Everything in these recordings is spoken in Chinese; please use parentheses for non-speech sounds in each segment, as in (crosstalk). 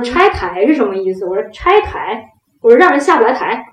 拆台是什么意思？我说拆台，我说让人下不来台。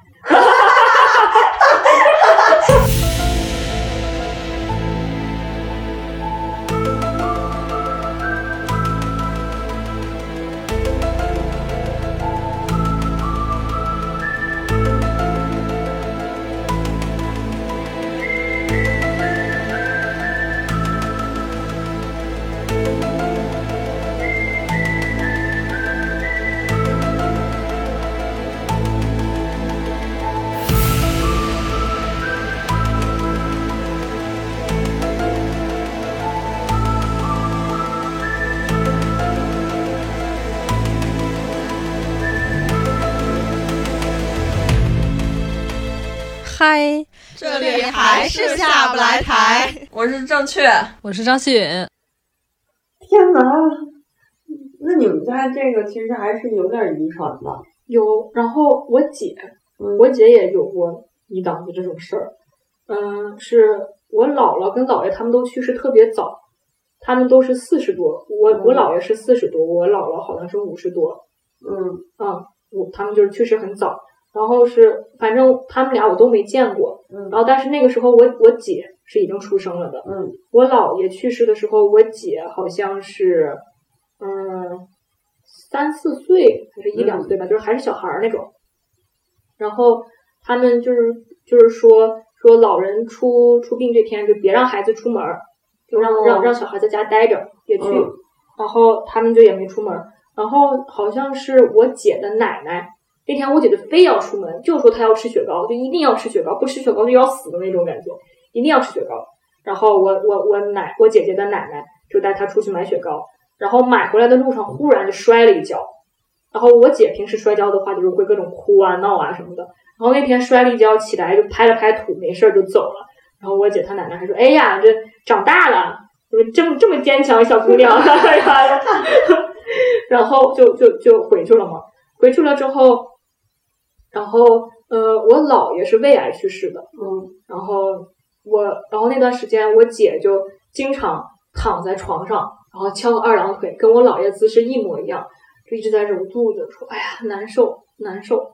嗨，这里还是下不来台。我是正确，我是张希允。天哪，那你们家这个其实还是有点遗传的。有，然后我姐，嗯我姐也有过一档子这种事儿。嗯，是我姥姥跟姥爷他们都去世特别早，他们都是四十多，我我嗯姥爷是四十多，我姥姥好像是五十多。嗯啊，我他们就是去世很早，然后是反正他们俩我都没见过，嗯然后但是那个时候我我姐是已经出生了的，嗯我姥爷去世的时候，我姐好像是嗯三四岁还是一两岁吧，就是还是小孩儿那种，然后他们就是就是说说老人出出殡这天就别让孩子出门儿，就让、让让小孩在家待着，别去，嗯然后他们就也没出门儿。然后好像是我姐的奶奶，那天我姐就非要出门，就说她要吃雪糕，就一定要吃雪糕，不吃雪糕就要死的那种感觉，一定要吃雪糕。然后我我我奶我姐姐的奶奶就带她出去买雪糕，然后买回来的路上忽然就摔了一跤，然后我姐平时摔跤的话就是会各种哭啊闹啊什么的，然后那天摔了一跤起来就拍了拍土没事儿就走了，然后我姐她奶奶还说，哎呀这长大了，怎么这么这么坚强小姑娘。(laughs) 然后就就就回去了嘛。回去了之后，然后呃，我姥爷是胃癌去世的，嗯然后我，然后那段时间我姐就经常躺在床上，然后翘个二郎腿，跟我姥爷姿势一模一样，就一直在揉肚子，说哎呀难受难受，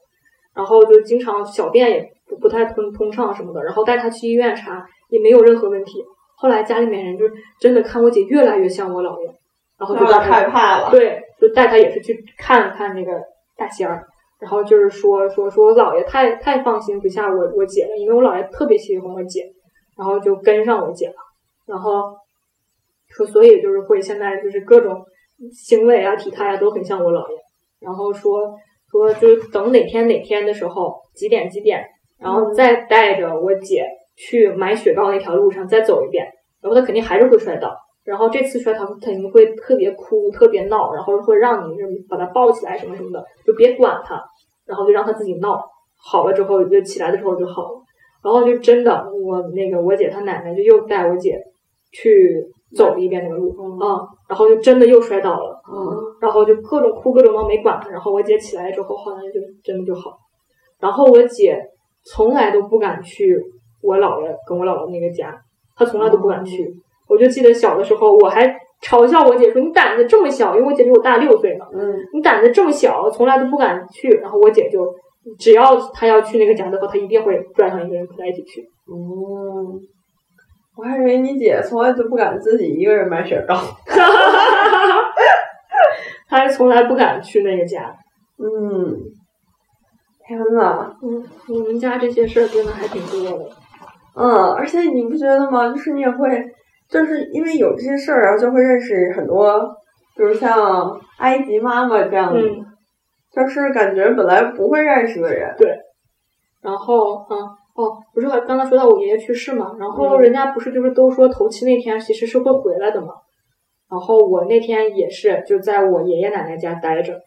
然后就经常小便也不不太通通畅什么的，然后带她去医院查也没有任何问题。后来家里面人就真的看我姐越来越像我姥爷，然后就有点害怕了。对，就带他也是去看了看那个大仙儿，然后就是说说说我姥爷太太放心不下我我姐了，因为我姥爷特别喜欢我姐，然后就跟上我姐了，然后说所以就是会现在就是各种行为啊体态啊都很像我姥爷，然后说说就是等哪天哪天的时候几点几点，然后再带着我姐去买雪糕那条路上再走一遍，然后他肯定还是会摔倒。然后这次摔倒肯定会特别哭、特别闹，然后会让你把他抱起来什么什么的，就别管他，然后就让他自己闹。好了之后，就起来的时候就好了。然后就真的，我那个我姐她奶奶就又带我姐去走了一遍那个路，嗯嗯，然后就真的又摔倒了，嗯然后就各种哭各种闹没管他，然后我姐起来之后好像就真的就好。然后我姐从来都不敢去我姥爷跟我姥姥那个家，她从来都不敢去。我就记得小的时候，我还嘲笑我姐说：“你胆子这么小，因为我姐比我大六岁嘛，嗯你胆子这么小，从来都不敢去。”然后我姐就只要她要去那个家的话，她一定会拽上一个人和她一起去。嗯，我还以为你姐从来都不敢自己一个人买雪糕。(laughs) 她还从来不敢去那个家。嗯，天呐，嗯，你们家这些事儿真的还挺多的。嗯，而且你不觉得吗？就是你也会，就是因为有这些事儿，然后就会认识很多，比如像埃及妈妈这样的，嗯，就是感觉本来不会认识的人。对。然后，嗯，哦，不是刚刚说到我爷爷去世嘛，然后嗯。人家不是就是都说头七那天其实是会回来的嘛，然后我那天也是就在我爷爷奶奶家待着，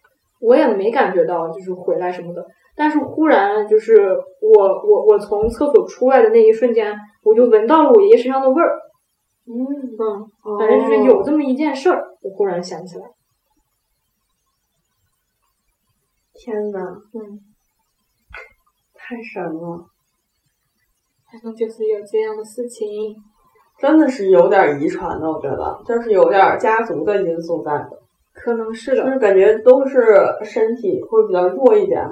我也没感觉到就是回来什么的，但是忽然就是我我我从厕所出来的那一瞬间，我就闻到了我爷爷身上的味儿，嗯，嗯，反正就是有这么一件事儿，我忽然想起来，天呐，嗯，太神了，反正就是有这样的事情，真的是有点遗传的，我觉得，就是有点家族的因素在的。可能是的，就是感觉都是身体会比较弱一点，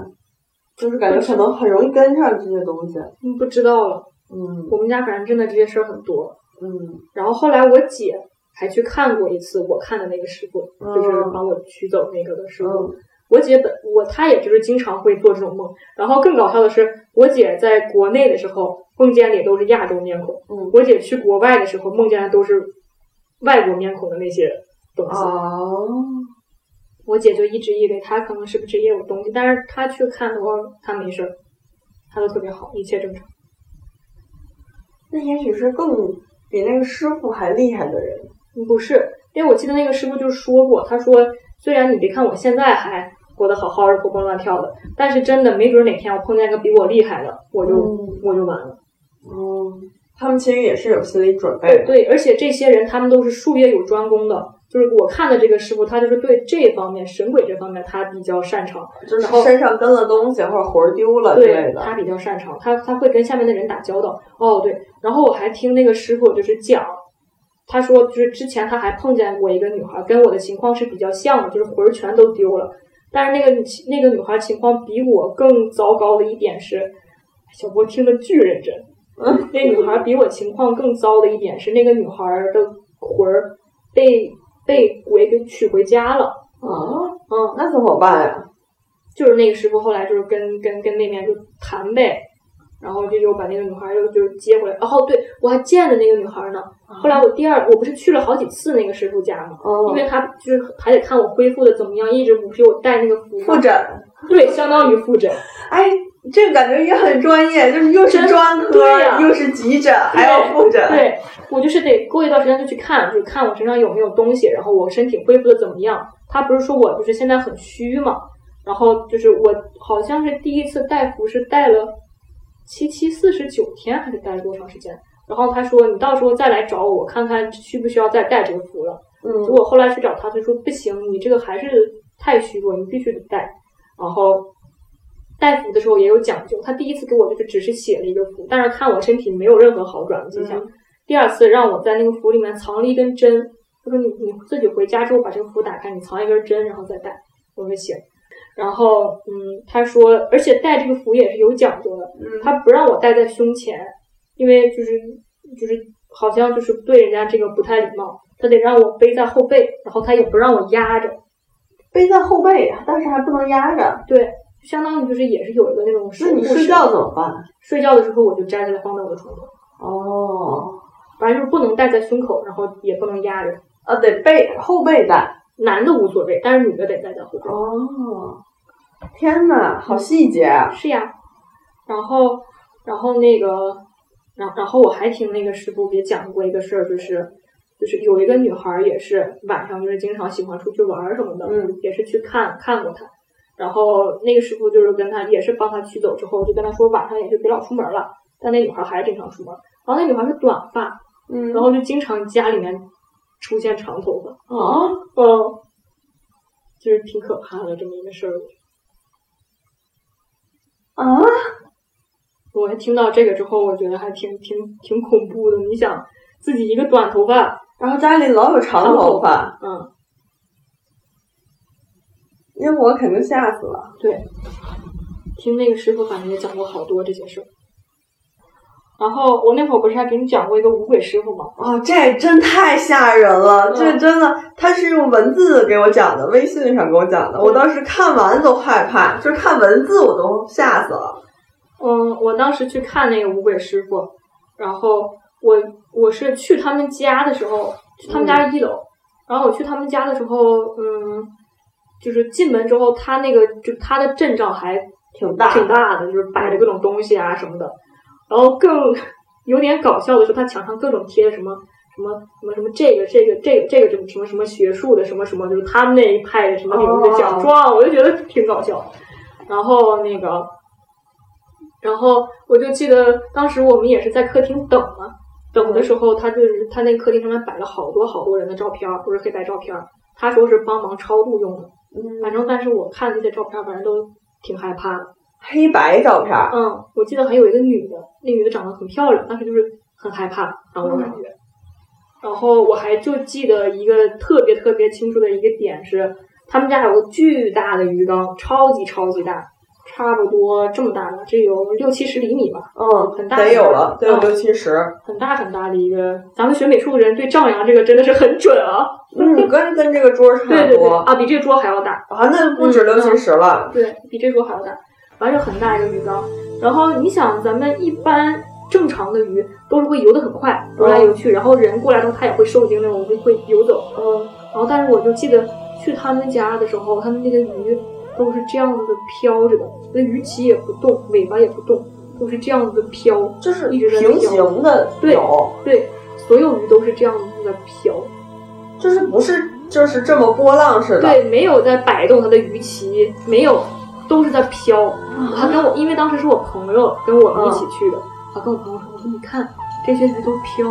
就是感觉可能很容易跟上这些东西。嗯，不知道了。嗯。我们家反正真的这些事儿很多。嗯然后后来我姐还去看过一次我看的那个师傅，嗯就是帮我取走那个的师傅。嗯我姐本我她也就是经常会做这种梦，然后更搞笑的是，我姐在国内的时候梦见的也都是亚洲面孔，嗯我姐去国外的时候梦见的都是外国面孔的那些东西。哦，我姐就一直以为她可能是不是也有东西，但是她去看的话，她没事儿，她都特别好，一切正常。那也许是更比那个师傅还厉害的人。嗯不是，因为我记得那个师傅就说过，他说虽然你别看我现在还活得好好的，活蹦乱跳的，但是真的没准哪天我碰见个比我厉害的，我就、嗯我就完了。哦，他们其实也是有心理准备的。对，而且这些人他们都是术业有专攻的，就是我看的这个师傅，他就是对这方面神鬼这方面他比较擅长，就是身上跟了东西或者魂儿丢了之类的。对他比较擅长，他他会跟下面的人打交道。哦，对，然后我还听那个师傅就是讲，他说就是之前他还碰见过一个女孩，跟我的情况是比较像的，就是魂儿全都丢了。但是那个那个女孩情况比我更糟糕的一点是，小波听得巨认真。嗯，那女孩比我情况更糟的一点是，那个女孩的魂儿被被鬼给娶回家了。啊，嗯，那怎么办呀？就是那个师傅后来就是跟跟跟那边就谈呗，然后就又把那个女孩又就是接回来。然后对我还见了那个女孩呢。后来我第二我不是去了好几次那个师傅家嘛，哦因为他就是还得看我恢复的怎么样，一直不是我带那个符复诊，对，相当于复诊。哎，这个感觉也很专业，就是又是专科，又是急诊，还要复诊。对我就是得过一段时间就去看，就是看我身上有没有东西，然后我身体恢复的怎么样。他不是说我就是现在很虚嘛，然后就是我好像是第一次带服是带了七七四十九天，还是带了多长时间？然后他说你到时候再来找我，我看看需不需要再带这个服了。嗯结果后来去找他，他说不行，你这个还是太虚弱，你必须得带。然后带符的时候也有讲究，他第一次给我就是只是写了一个符，但是看我身体没有任何好转的迹象。嗯第二次让我在那个符里面藏了一根针，他说你你自己回家之后把这个符打开，你藏一根针然后再带。我说行。然后嗯，他说而且带这个符也是有讲究的，嗯他不让我戴在胸前，因为就是就是好像就是对人家这个不太礼貌，他得让我背在后背，然后他也不让我压着，背在后背，但是还不能压着。对，就相当于就是也是有一个那种守那你睡觉怎么办？睡觉的时候我就摘下来放在我的床头，哦，反正就是不能戴在胸口，然后也不能压着，啊，得背后背带。男的无所谓，但是女的得戴在后背。哦，天呐，好细节啊！是呀，然后然后那个，然然后我还听那个师傅给讲过一个事儿，就是就是有一个女孩儿也是晚上就是经常喜欢出去玩儿什么的，嗯，也是去看看过她。然后那个师傅就是跟他也是帮他驱走之后，就跟他说晚上也就别老出门了。但那女孩还是经常出门，然后那女孩是短发，嗯然后就经常家里面出现长头发，啊，嗯，就是挺可怕的这么一个事儿。啊，我听到这个之后，我觉得还挺挺挺恐怖的。你想自己一个短头发，然后家里老有长头发，嗯，因为我肯定吓死了。对，听那个师傅反正也讲过好多这些事儿。然后我那会儿不是还给你讲过一个五鬼师傅吗？啊、这真太吓人了！嗯这真的，他是用文字给我讲的，微信上给我讲的。我当时看完都害怕，就是看文字我都吓死了。嗯，我当时去看那个五鬼师傅，然后我我是去他们家的时候，去他们家一楼，然后我去他们家的时候，嗯，就是进门之后，他那个就他的阵仗还挺大，挺大的，就是摆着各种东西啊什么的。然后更有点搞笑的是，他墙上各种贴什么什么什么什么这个这个这个这个什么什么什么学术的什么什么，就是他们那一派的什么领域的奖状，我就觉得挺搞笑。然后那个，然后我就记得当时我们也是在客厅等嘛，等的时候他就是他那个客厅上面摆了好多好多人的照片儿，都是黑白照片儿。他说是帮忙超度用的，嗯，反正但是我看那些照片，反正都挺害怕的。黑白照片，嗯，我记得还有一个女的，那女的长得很漂亮，但是就是很害怕，让我感觉。然后我还就记得一个特别特别清楚的一个点是，他们家有个巨大的鱼缸，超级超级大，差不多这么大吧，这有六七十厘米吧，嗯，很大得有了，得有嗯六七十。很大很大的一个。咱们学美术的人对丈量这个真的是很准啊。嗯，跟跟这个桌差对对对不多啊，比这个桌还要大。啊，那不止嗯六七十了。对比这桌还要大，完是很大一个鱼缸。然后你想，咱们一般正常的鱼都是会游得很快，游来游去，然后人过来的时候它也会受惊那种，会会游走。嗯，然后但是我就记得去他们家的时候，他们那个鱼都是这样子的飘着的，那鱼鳍也不动，尾巴也不动，都是这样子的飘。就是一直在平行的对，对，所有鱼都是这样子的飘。就是不是就是这么波浪似的。对，没有在摆动它的鱼鳍，没有，都是在飘。他跟我，因为当时是我朋友跟我们一起去的，他跟我朋友说：“我说你看这些鱼都飘。”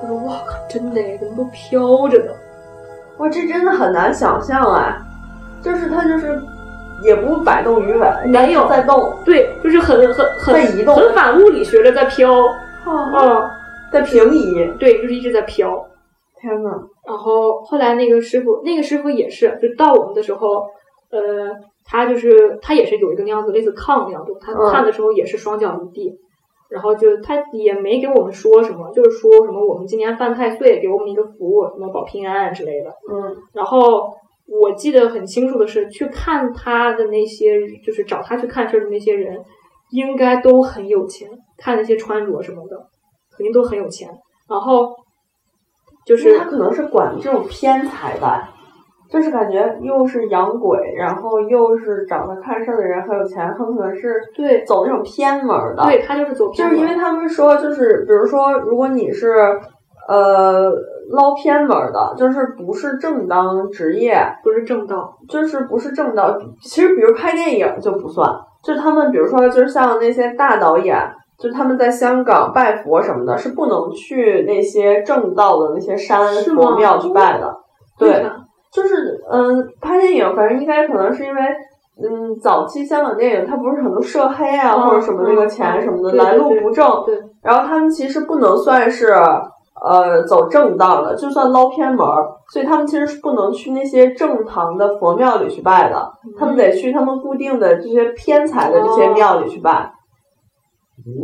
我说：“哇靠，真的耶，怎么都飘着呢哇，这真的很难想象哎，就是它就是也不摆动鱼尾，没有在动，？”对，就是很很很在移动很反物理学的在飘。啊，嗯，在平移。对，就是一直在飘。天呐，然后后来那个师傅，那个师傅也是，就到我们的时候，呃，他就是他也是有一个那样子类似炕那样子，他嗯看的时候也是双脚离地，然后就他也没给我们说什么，就是说什么我们今年犯太岁，给我们一个福，什么保平安之类的。嗯然后我记得很清楚的是，去看他的那些，就是找他去看事儿的那些人，应该都很有钱，看那些穿着什么的，肯定都很有钱。然后就是他可能是管这种偏财吧，就是感觉又是养鬼，然后又是找他看事儿的人很有钱，很可能是对走那种偏门儿的。对他就是走偏就是因为他们说，就是比如说，如果你是呃捞偏门儿的，就是不是正当职业，不是正道，就是不是正道。其实，比如拍电影就不算，就是他们，比如说，就是像那些大导演，就他们在香港拜佛什么的，是不能去那些正道的那些山佛庙去拜的。对，就是嗯，拍电影，反正应该可能是因为。嗯，早期香港电影它不是很多涉黑啊，嗯或者什么那个嗯钱什么的，来路对不正，对然后他们其实不能算是呃走正道的，就算捞偏门儿，所以他们其实是不能去那些正堂的佛庙里去拜的，他们得去他们固定的这些偏财的这些庙里去拜。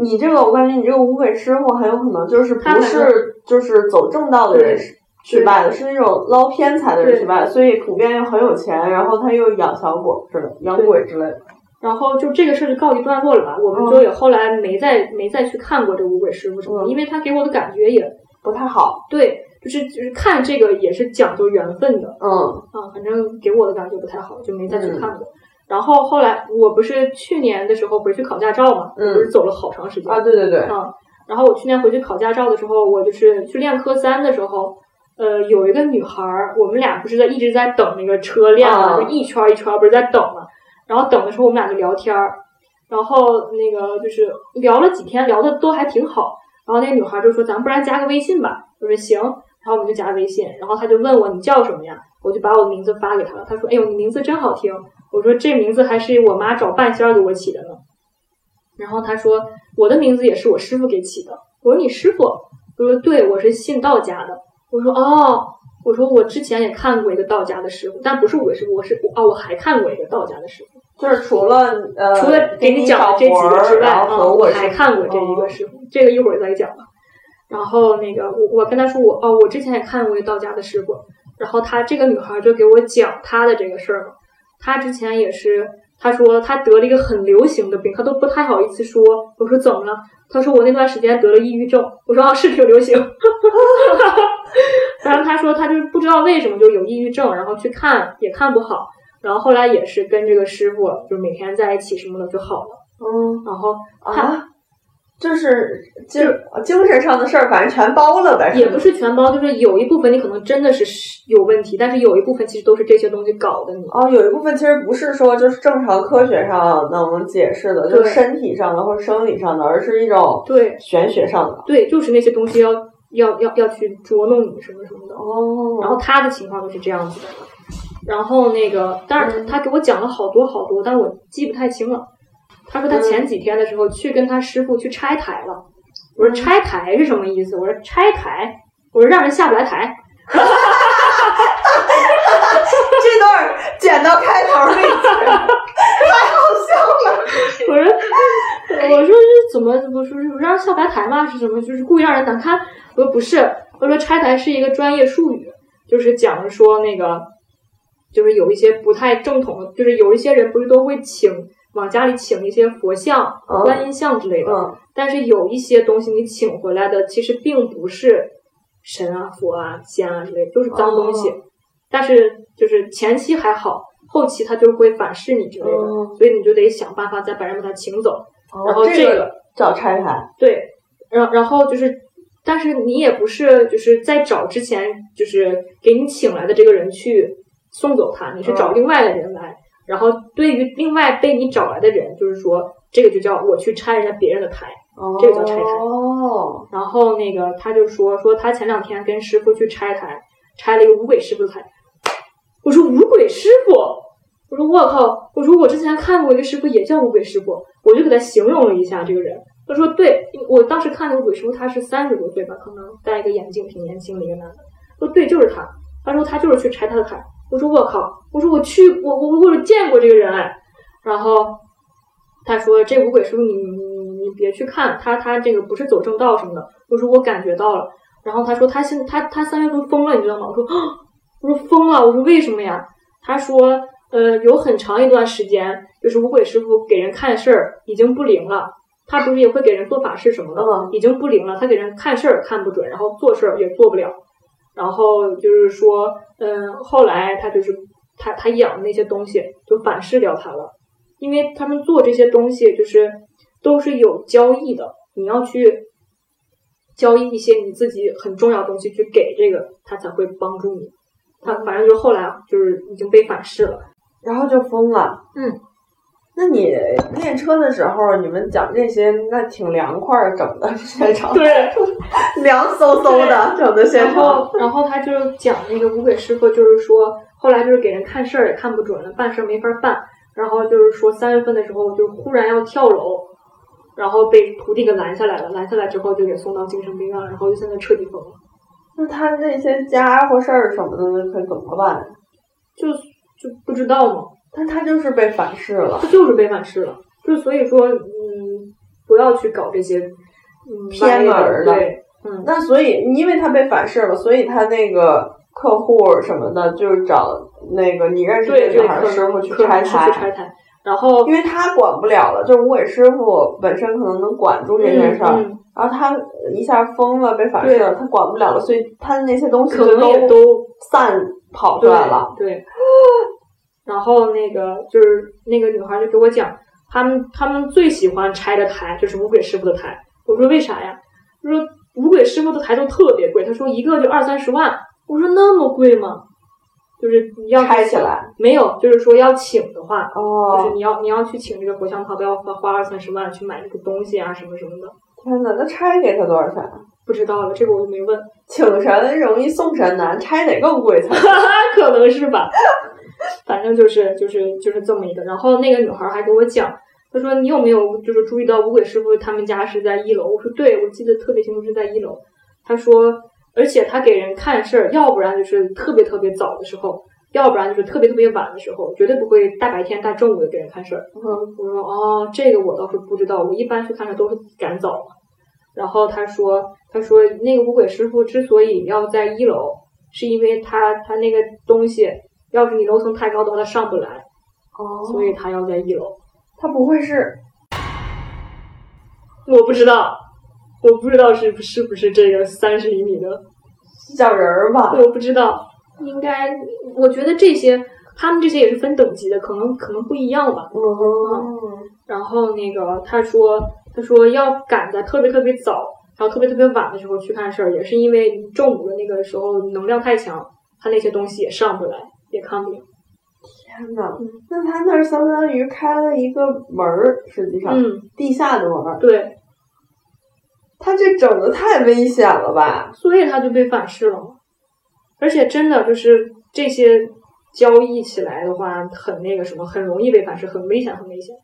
你这个，我感觉你这个五鬼师傅很有可能就是不是就是走正道的人去拜的，是那种捞偏财的人去拜，所以普遍又很有钱，然后他又养小鬼之类、养鬼之类的。然后就这个事儿就告一段落了吧，我们就也后来没再没再去看过这个五鬼师傅什么，嗯。因为他给我的感觉也不太好，对，就是就是看这个也是讲究缘分的。嗯。啊，反正给我的感觉不太好，就没再去看过。然后后来我不是去年的时候回去考驾照嘛，嗯。我不是走了好长时间。啊，对对对，啊，然后我去年回去考驾照的时候，我就是去练科三的时候，呃，有一个女孩儿，我们俩不是在一直在等那个车练嘛，啊。就一圈儿一圈儿不是在等嘛，然后等的时候我们俩就聊天儿，然后那个就是聊了几天，聊的都还挺好，然后那女孩就说咱不然加个微信吧，我说行，然后我们就加微信，然后她就问我你叫什么呀，我就把我的名字发给她了，她说哎呦你名字真好听，我说这名字还是我妈找半仙给我起的呢。然后他说我的名字也是我师傅给起的。我说你师傅？我说对，我是信道家的。我说哦，我说我之前也看过一个道家的师傅，但不是我师傅，我是哦，我还看过一个道家的师傅。就是除了呃，除了给你讲的这几个之外，啊，我还看过这一个师傅，这个一会儿再讲吧。然后那个我我跟他说我哦，我之前也看过一个道家的师傅，然后他这个女孩就给我讲她的这个事儿嘛。她之前也是，她说她得了一个很流行的病，她都不太好意思说。我说怎么了？她说我那段时间得了抑郁症。我说啊，是挺流行。(laughs) 然后她说她就是不知道为什么就有抑郁症，然后去看也看不好，然后后来也是跟这个师傅就每天在一起什么的就好了。嗯然后啊，就是精精神上的事儿，反正全包了呗。也不是全包，就是有一部分你可能真的是有问题，但是有一部分其实都是这些东西搞的你。哦，有一部分其实不是说就是正常科学上能解释的，就是身体上的或者生理上的，而是一种对玄学上的。对，就是那些东西要要要要去捉弄你什么什么的。哦然后他的情况就是这样子的，然后那个，但是他给我讲了好多好多，但我记不太清了。他说他前几天的时候去跟他师傅去拆台了。我说拆台是什么意思？我说拆台，我说让人下不来台。这段剪到开头那句，太好笑了。(laughs) 我说，我说是怎么？我说是让人下不来台吗？是什么？就是故意让人难堪？我说不是，我说拆台是一个专业术语，就是讲说那个，就是有一些不太正统的，就是有一些人不是都会请往家里请一些佛像、嗯观音像之类的，嗯但是有一些东西你请回来的其实并不是神啊、佛啊、仙啊之类的，就是脏东西。哦但是就是前期还好，后期他就会反噬你之类的，嗯所以你就得想办法再把人把他请走。然后这这个找拆台。对，然然后就是，但是你也不是就是在找之前就是给你请来的这个人去送走他，你是找嗯另外的人来。然后对于另外被你找来的人，就是说这个就叫我去拆人家别人的台。这个叫拆台哦，然后那个他就说说他前两天跟师傅去拆台，拆了一个五鬼师傅的台。我说五鬼师傅，我说我靠，我说我之前看过一个师傅也叫五鬼师傅，我就给他形容了一下这个人。他说对，我当时看那个鬼师傅他是三十多岁吧，可能戴一个眼镜，挺年轻的一个男的。说对，就是他。他说他就是去拆他的台。我说我靠，我说我去，我我我有见过这个人哎。然后他说这五鬼师傅你你你你别去看他，他这个不是走正道什么的。我说我感觉到了。然后他说他现他他三月份疯了，你知道吗？我说啊我说疯了，我说为什么呀？他说呃有很长一段时间，就是五鬼师傅给人看事儿已经不灵了。他不是也会给人做法事什么的，吗已经不灵了。他给人看事儿看不准，然后做事儿也做不了。然后就是说，嗯，后来他就是他他养的那些东西就反噬掉他了，因为他们做这些东西就是都是有交易的，你要去交易一些你自己很重要的东西去给这个，他才会帮助你。他反正就是后来就是已经被反噬了，然后就疯了。嗯，那你练车的时候，你们讲这些，那挺凉快儿，(laughs) 整的现场，对，凉飕飕的，整的现然场。后，然后他就讲那个无鬼师傅，就是说后来就是给人看事儿也看不准了，办事儿没法办。然后就是说三月份的时候，就忽然要跳楼，然后被徒弟给拦下来了。拦下来之后就给送到精神病院，然后就现在彻底疯了。那他那些家伙事儿什么的，那可怎么办？就就不知道嘛，但他就是被反噬了。他就是被反噬了。就所以说，嗯，不要去搞这些嗯偏门儿的对，嗯，那所以，因为他被反噬了，所以他那个客户什么的，就是找那个你认识对对，这女孩可师傅去拆台，然后因为他管不了了，就是无鬼师傅本身可能能管住这件事儿，嗯嗯然后他一下疯了，被反噬了，他管不了了，所以他的那些东西可就能也都散跑出来了。(laughs) 对，然后那个就是那个女孩就给我讲，他们他们最喜欢拆的台就是五鬼师傅的台。我说为啥呀？他说五鬼师傅的台都特别贵，他说一个就二三十万。我说那么贵吗？就是你要拆起来没有，就是说要请的话，就是哦，你要你要去请这个佛像他，都要花花二三十万去买这个东西啊什么什么的。天哪，那拆给他多少钱？啊不知道了，这个我就没问，请神容易送神难，拆得更贵才对。(laughs) 可能是吧。反正就是就是就是这么一个。然后那个女孩还给我讲，她说你有没有就是注意到五鬼师傅他们家是在一楼？我说对，我记得特别清楚是在一楼。她说，而且他给人看事儿，要不然就是特别特别早的时候，要不然就是特别特别晚的时候，绝对不会大白天大正午的给人看事儿。嗯我说哦，这个我倒是不知道，我一般去看事都是赶早嘛。然后他说，他说那个五鬼师傅之所以要在一楼，是因为他他那个东西，要是你楼层太高的话，他上不来，哦，所以他要在一楼。他不会是我不知道，我不知道是是不是这个三十厘米的，小人儿吧？我不知道，应该我觉得这些他们这些也是分等级的，可能可能不一样吧。嗯，然后那个他说，他说要赶在特别特别早，然后特别特别晚的时候去看事儿，也是因为中午的那个时候能量太强，他那些东西也上不来，也看不了。天哪，那他那儿相当于开了一个门儿，实际上、嗯，地下的门儿。对，他这整的太危险了吧？所以他就被反噬了。而且真的就是这些交易起来的话，很那个什么，很容易被反噬，很危险，很危险。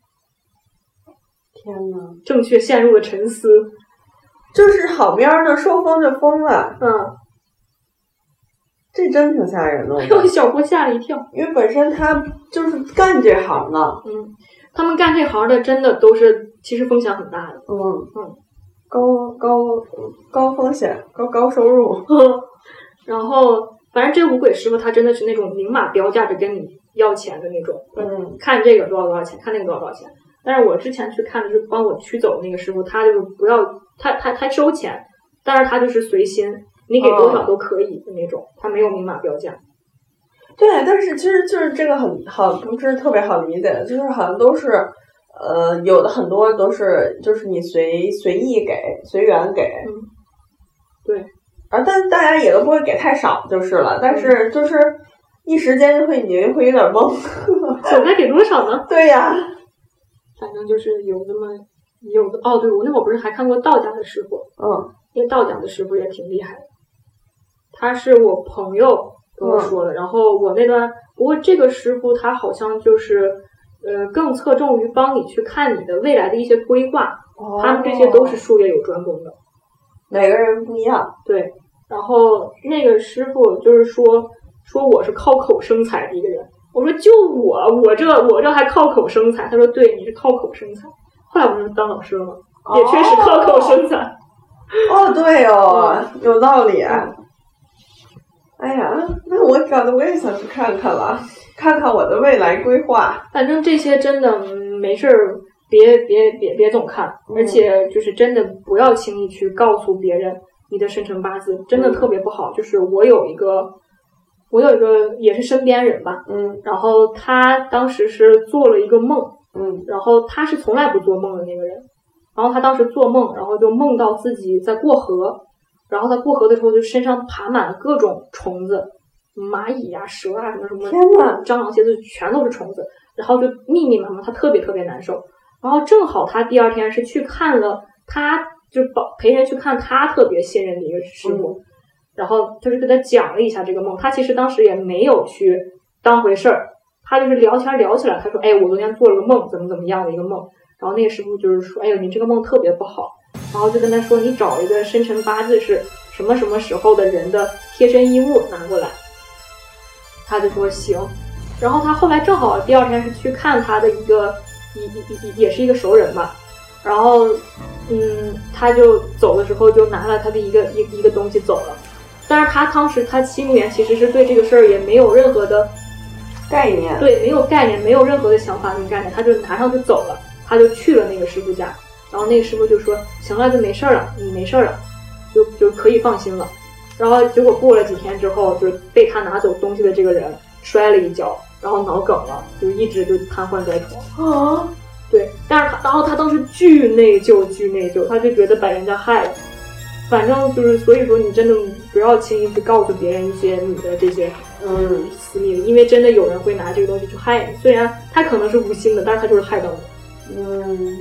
天呐，正确陷入了沉思。就是好边儿呢，说疯就疯了。嗯，这真挺吓人的。我觉把得 (laughs) 小郭吓了一跳。因为本身他就是干这行的，嗯，他们干这行的真的都是其实风险很大的。嗯嗯，高高高风险高高收入，(laughs) 然后反正这五鬼师傅他真的是那种明码标价的跟你要钱的那种。嗯看这个多少多少钱，看那个多少多少钱。但是我之前去看的是帮我驱走那个师傅，他就是不要他他他收钱，但是他就是随心，你给多少都可以的那种，他没有明码标价。对，但是其实就是这个很好，不是特别好理解的，就是好像都是，呃，有的很多都是就是你随随意给随缘给，嗯，对，而但大家也都不会给太少就是了，但是就是一时间就会你会有点懵，(laughs) 我该给多少呢？(laughs) 对呀，反正就是有那么有的哦，对我那会儿不是还看过道家的师傅，嗯。那个道家的师傅也挺厉害的，他是我朋友跟我说的，然后我那段不过这个师傅他好像就是呃更侧重于帮你去看你的未来的一些规划，他们这些都是哦术业有专攻的。每个人不一样，对，然后那个师傅就是说说我是靠口生财的一个人，我说就我我这我这还靠口生财，他说对，你是靠口生财。后来我不是当老师了吗？也确实靠口生财。哦，对哦，有道理。嗯哎呀，那我搞得我也想去看看了，看看我的未来规划。反正这些真的嗯没事儿，别别别别总看，而且就是真的不要轻易去告诉别人你的生辰八字，真的特别不好。就是我有一个，我有一个也是身边人吧，嗯然后他当时是做了一个梦，嗯然后他是从来不做梦的那个人，然后他当时做梦，然后就梦到自己在过河，然后他过河的时候就身上爬满了各种虫子，蚂蚁啊、蛇啊什么什么，天呐蟑螂、蝎子全都是虫子，然后就密密麻麻，他特别特别难受。然后正好他第二天是去看了，他就保陪人去看他特别信任的一个师傅，然后就是跟他讲了一下这个梦，他其实当时也没有去当回事儿，他就是聊天聊起来，他说：“哎，我昨天做了个梦，怎么怎么样的一个梦。”然后那个师傅就是说：“哎呦，你这个梦特别不好。”然后就跟他说：“你找一个生辰八字是什么什么时候的人的贴身衣物拿过来。”他就说：“行。”然后他后来正好第二天是去看他的一个一一一也是一个熟人吧，然后嗯，他就走的时候就拿了他的一个一一个东西走了。但是他当时他心里面其实是对这个事儿也没有任何的概念。对，没有概念，没有任何的想法跟概念，他就拿上就走了，他就去了那个师傅家，然后那个师傅就说：“行了，就没事儿了，你没事儿了，就就可以放心了。”然后结果过了几天之后，就是被他拿走东西的这个人摔了一跤，然后脑梗了，就一直就瘫痪在床。啊，对，但是他，然后他当时巨内疚，巨内疚，他就觉得把人家害了。反正就是，所以说你真的不要轻易去告诉别人一些你的这些嗯私密的，因为真的有人会拿这个东西去害你。虽然他可能是无心的，但是他就是害到你。嗯，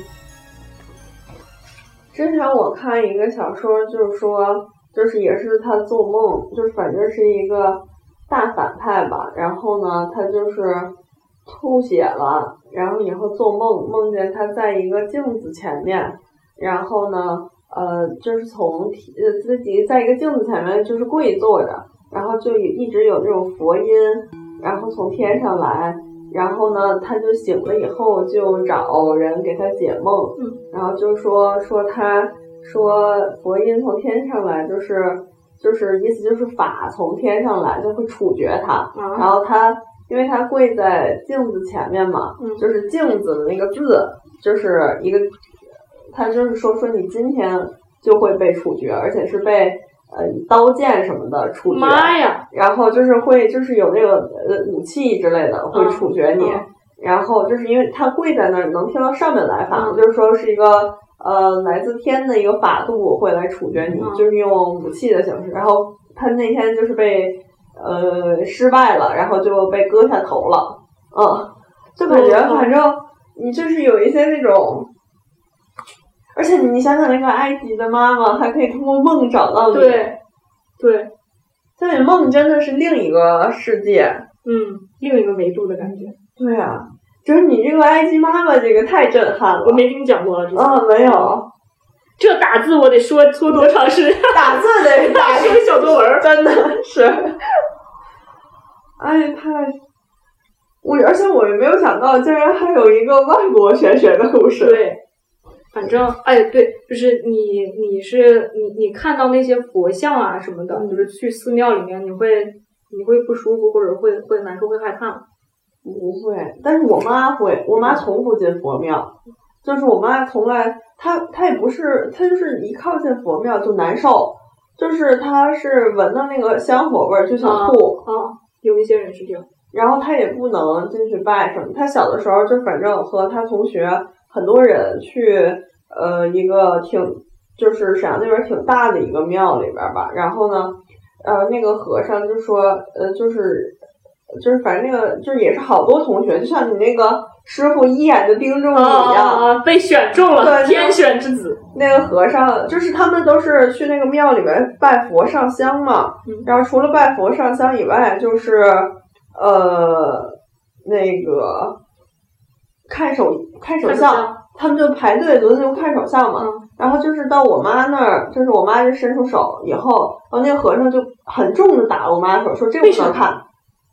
之前我看一个小说，就是说，就是也是他做梦，就是反正是一个大反派吧。然后呢，他就是吐血了，然后以后做梦梦见他在一个镜子前面，然后呢，呃，就是从呃自己在一个镜子前面就是跪坐着，然后就一直有那种佛音，然后从天上来。然后呢，他就醒了以后就找人给他解梦，嗯然后就说说他说佛音从天上来，就是就是意思就是法从天上来就会处决他，然啊，后他因为他跪在镜子前面嘛，嗯就是镜子的那个字就是一个，他就是说说你今天就会被处决，而且是被呃刀剑什么的处决，妈呀！然后就是会就是有那个呃武器之类的会处决你，嗯然后就是因为他跪在那儿能听到上面来法，嗯就是说是一个呃来自天的一个法度会来处决你，嗯就是用武器的形式。然后他那天就是被呃失败了，然后就被割下头了，嗯，就感觉嗯反正你就是有一些那种。而且你想想，那个埃及的妈妈还可以通过梦找到你，对，对，但是梦真的是另一个世界。嗯，另一个维度的感觉。对啊，就是你这个埃及妈妈这个太震撼了。我没跟你讲过，之前啊，没有这打字我得说说多长时间？(laughs) 打字得打打一个小作文儿。真的是，哎，太，我而且我也没有想到，竟然还有一个外国玄学的故事。对，反正哎，对，就是你你是你你看到那些佛像啊什么的，嗯就是去寺庙里面，你会你会不舒服或者会会难受会害怕吗？不会，但是我妈会，我妈从不进佛庙，就是我妈从来，她她也不是，她就是一靠近佛庙就难受，就是她是闻到那个香火味儿就想吐，啊，有一些人是这样。然后她也不能进去拜什么。她小的时候就反正和她同学很多人去呃一个挺就是沈阳那边挺大的一个庙里边儿吧，然后呢，呃那个和尚就说呃就是。就是反正那个就是也是好多同学，就像你那个师傅一眼就盯中你一样。啊，被选中了，对天选之子。那个和尚就是他们都是去那个庙里面拜佛上香嘛，嗯然后除了拜佛上香以外，就是呃那个看手看手相，他们就排队轮流看手相嘛。嗯。然后就是到我妈那儿，就是我妈就伸出手以后，然后那个和尚就很重的打了我妈的手，说这个不能看，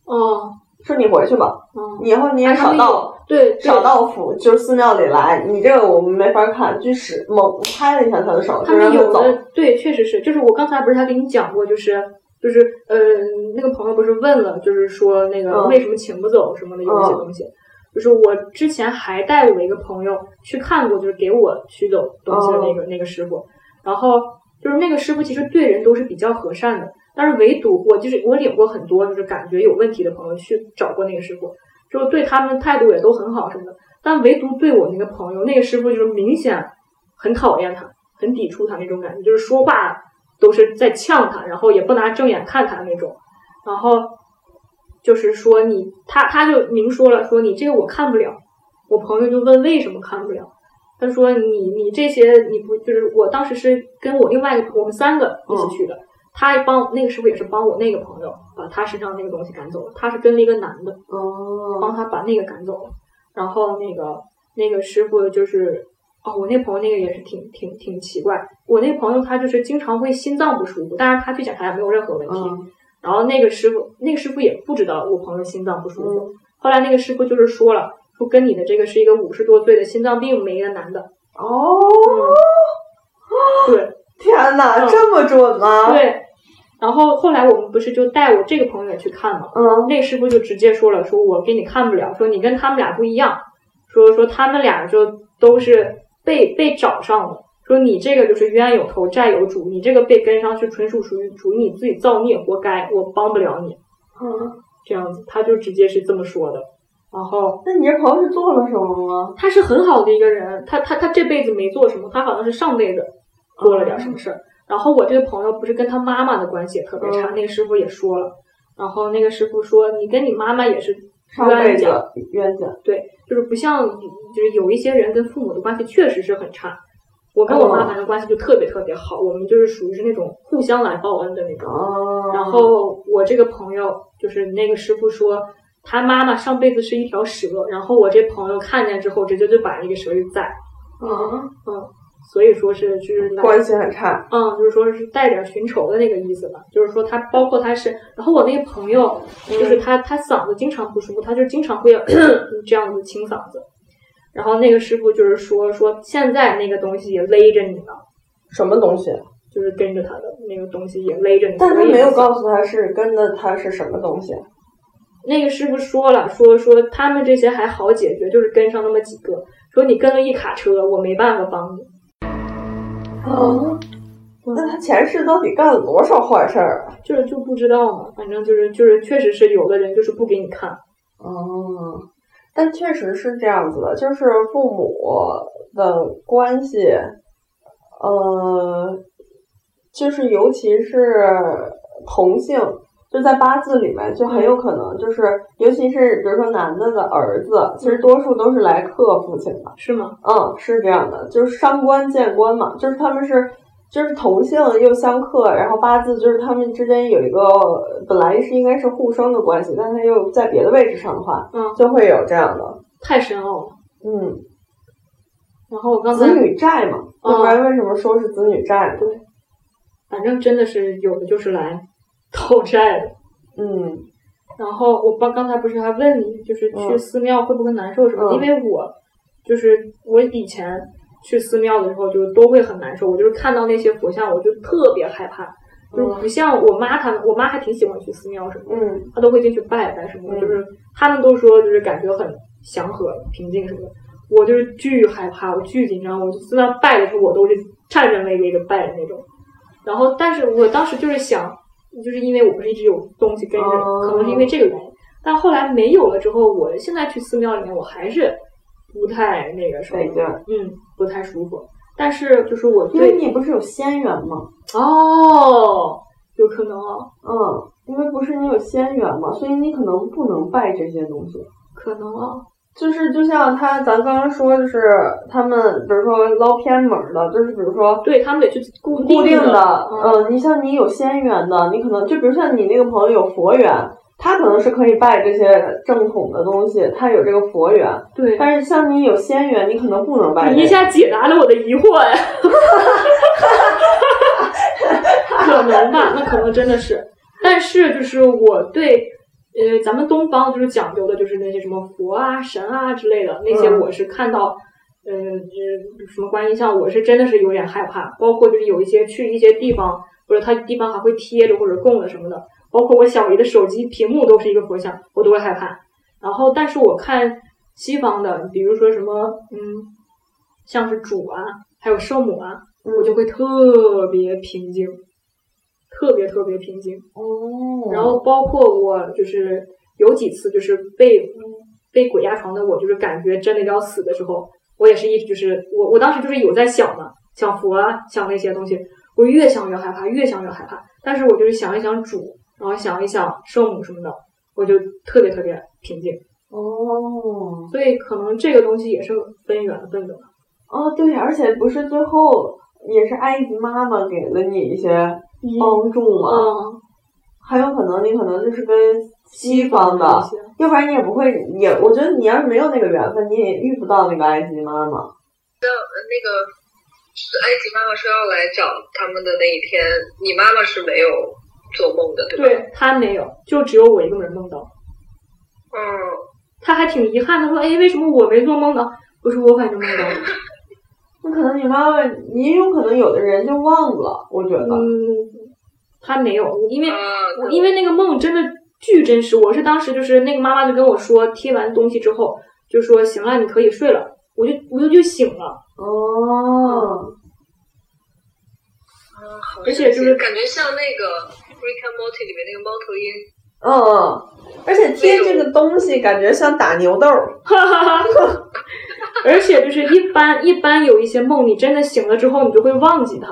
哦，说你回去吧，嗯，你以后你也少到对对。少到府就是寺庙里来，你这个我们没法看，就使猛拍了一下他的手，他就让他走。们有的对，确实是，就是我刚才不是还给你讲过，就是就是呃，那个朋友不是问了，就是说那个嗯。为什么请不走什么的，有一些东西。就是我之前还带我一个朋友去看过，就是给我取走东西的那个、那个师傅，然后就是那个师傅其实对人都是比较和善的，但是唯独我就是我领过很多就是感觉有问题的朋友去找过那个师傅，就对他们态度也都很好什么的，但唯独对我那个朋友，那个师傅就是明显很讨厌他，很抵触他那种感觉，就是说话都是在呛他，然后也不拿正眼看他那种，然后就是说你他他就明说了，说你这个我看不了。我朋友就问为什么看不了，他说你你这些你不就是我当时是跟我另外一个我们三个一起去的，他帮那个师傅也是帮我那个朋友把他身上那个东西赶走了，他是跟了一个男的，哦帮哦，他把那个赶走了。然后那个那个师傅就是哦，我那朋友那个也是挺挺挺奇怪。我那朋友他就是经常会心脏不舒服，但是他去检查也没有任何问题。嗯然后那个师傅那个师傅也不知道我朋友心脏不舒服。嗯后来那个师傅就是说了，说跟你的这个是一个五十多岁的心脏病没的男的。哦，嗯，对。天哪，嗯这么准吗？，对，然后后来我们不是就带我这个朋友也去看嘛，嗯那师傅就直接说了，说我给你看不了，说你跟他们俩不一样，说说他们俩就都是被被找上的，说你这个就是冤有头债有主，你这个被跟上去纯属属于属于你自己造孽，活该，我帮不了你，嗯，这样子，他就直接是这么说的。然后那你这朋友是做了什么吗？他是很好的一个人，他他他这辈子没做什么，他好像是上辈子做了点什么事儿。然后我这个朋友不是跟他妈妈的关系也特别差，嗯那个师傅也说了。然后那个师傅说，你跟你妈妈也是上辈子冤家，冤家。对，就是不像，就是有一些人跟父母的关系确实是很差。我跟我妈哦反正关系就特别特别好，我们就是属于是那种互相来报恩的那种。哦，然后我这个朋友就是那个师傅说，他妈妈上辈子是一条蛇，然后我这朋友看见之后，直接就把那个蛇给宰。嗯，嗯，所以说是就是关系很差。嗯，就是说是带点寻仇的那个意思吧。就是说他包括他是，然后我那个朋友就是他他嗓子经常不舒服，他就经常会 (coughs) 这样子清嗓子。然后那个师傅就是说说现在那个东西也勒着你呢，什么东西？就是跟着他的那个东西也勒着你。但他没有告诉他是跟着他是什么东西。那个师傅说了，说说他们这些还好解决，就是跟上那么几个。说你跟了一卡车，我没办法帮你。哦，那他前世到底干了多少坏事儿啊？就是就不知道嘛，反正就是就是确实是有的人就是不给你看。哦，但确实是这样子的，就是父母的关系，呃，就是尤其是同性，就在八字里面就很有可能，就是尤其是比如说男的的儿子，其实多数都是来克父亲的。是吗？嗯，是这样的，就是伤官见官嘛，就是他们是就是同性又相克，然后八字就是他们之间有一个本来是应该是互生的关系，但他又在别的位置上的话，嗯，就会有这样的，太深奥了。嗯，然后我刚才子女债嘛，嗯要不然为什么说是子女债呢？反正真的是有的就是来 (laughs) 讨债的。嗯，然后我刚刚才不是还问你，就是去嗯寺庙会不会难受什么？嗯因为我就是我以前去寺庙的时候，就都会很难受。我就是看到那些佛像，我就特别害怕，就是不像我妈他们，我妈还挺喜欢去寺庙什么的，嗯她都会进去拜拜什么的，嗯就是他们都说就是感觉很祥和、平静什么的。我就是巨害怕，我巨紧张，我就在那拜的时候，我都是颤颤巍巍的拜的那种。然后，但是我当时就是想，就是因为我不是一直有东西跟着，哦可能是因为这个原因。但后来没有了之后，我现在去寺庙里面，我还是不太那个什么，嗯，不太舒服。但是就是我因为你不是有仙缘吗？哦，有可能啊，嗯，因为不是你有仙缘嘛，所以你可能不能拜这些东西。可能啊，就是就像他，咱刚刚说，就是他们，比如说捞偏门儿的，就是比如说对他们得去固固定定的，嗯、呃，你像你有仙缘的，你可能就比如像你那个朋友有佛缘，他可能是可以拜这些正统的东西，他有这个佛缘。对，但是像你有仙缘，你可能不能拜、这个。你一下解答了我的疑惑呀。可能吧，那可能真的是。但是就是我对，呃，咱们东方就是讲究的就是那些什么佛啊、神啊之类的，那些嗯我是看到，嗯，呃什么观音像，我是真的是有点害怕。包括就是有一些去一些地方，或者他地方还会贴着或者供着什么的，包括我小姨的手机屏幕都是一个佛像，我都会害怕。然后，但是我看西方的，比如说什么，嗯，像是主啊，还有圣母啊，我就会特别平静，特别特别平静。哦，然后包括我就是有几次就是被被鬼压床的，我就是感觉真的要死的时候，我也是一直就是我我当时就是有在想嘛，想佛啊，想那些东西，我越想越害怕，越想越害怕。但是我就是想一想主，然后想一想圣母什么的，我就特别特别平静。哦所以可能这个东西也是分缘分的吧。哦，对，而且不是最后也是埃及妈妈给了你一些帮助吗？嗯，还有可能你可能就是跟西方的要不然你也不会也，我觉得你要是没有那个缘分，你也遇不到那个埃及妈妈。那个埃及妈妈说要来找他们的那一天，你妈妈是没有做梦的，对吧？对他没有，就只有我一个人梦到。嗯，他还挺遗憾的，说：“哎，为什么我没做梦呢？”我说：“我反正梦到了。(laughs) 那可能你妈妈，也有可能有的人就忘了，我觉”得。嗯，他没有，因为啊，我因为那个梦真的巨真实。我是当时就是那个妈妈就跟我说，贴完东西之后就说：“行了，你可以睡了。”我就我就就醒了。哦，嗯，而且就是感觉像那个《Rick and Morty》里面那个猫头鹰。嗯，而且贴这个东西感觉像打牛豆儿。(laughs) 而且就是一般一般有一些梦，你真的醒了之后，你就会忘记它。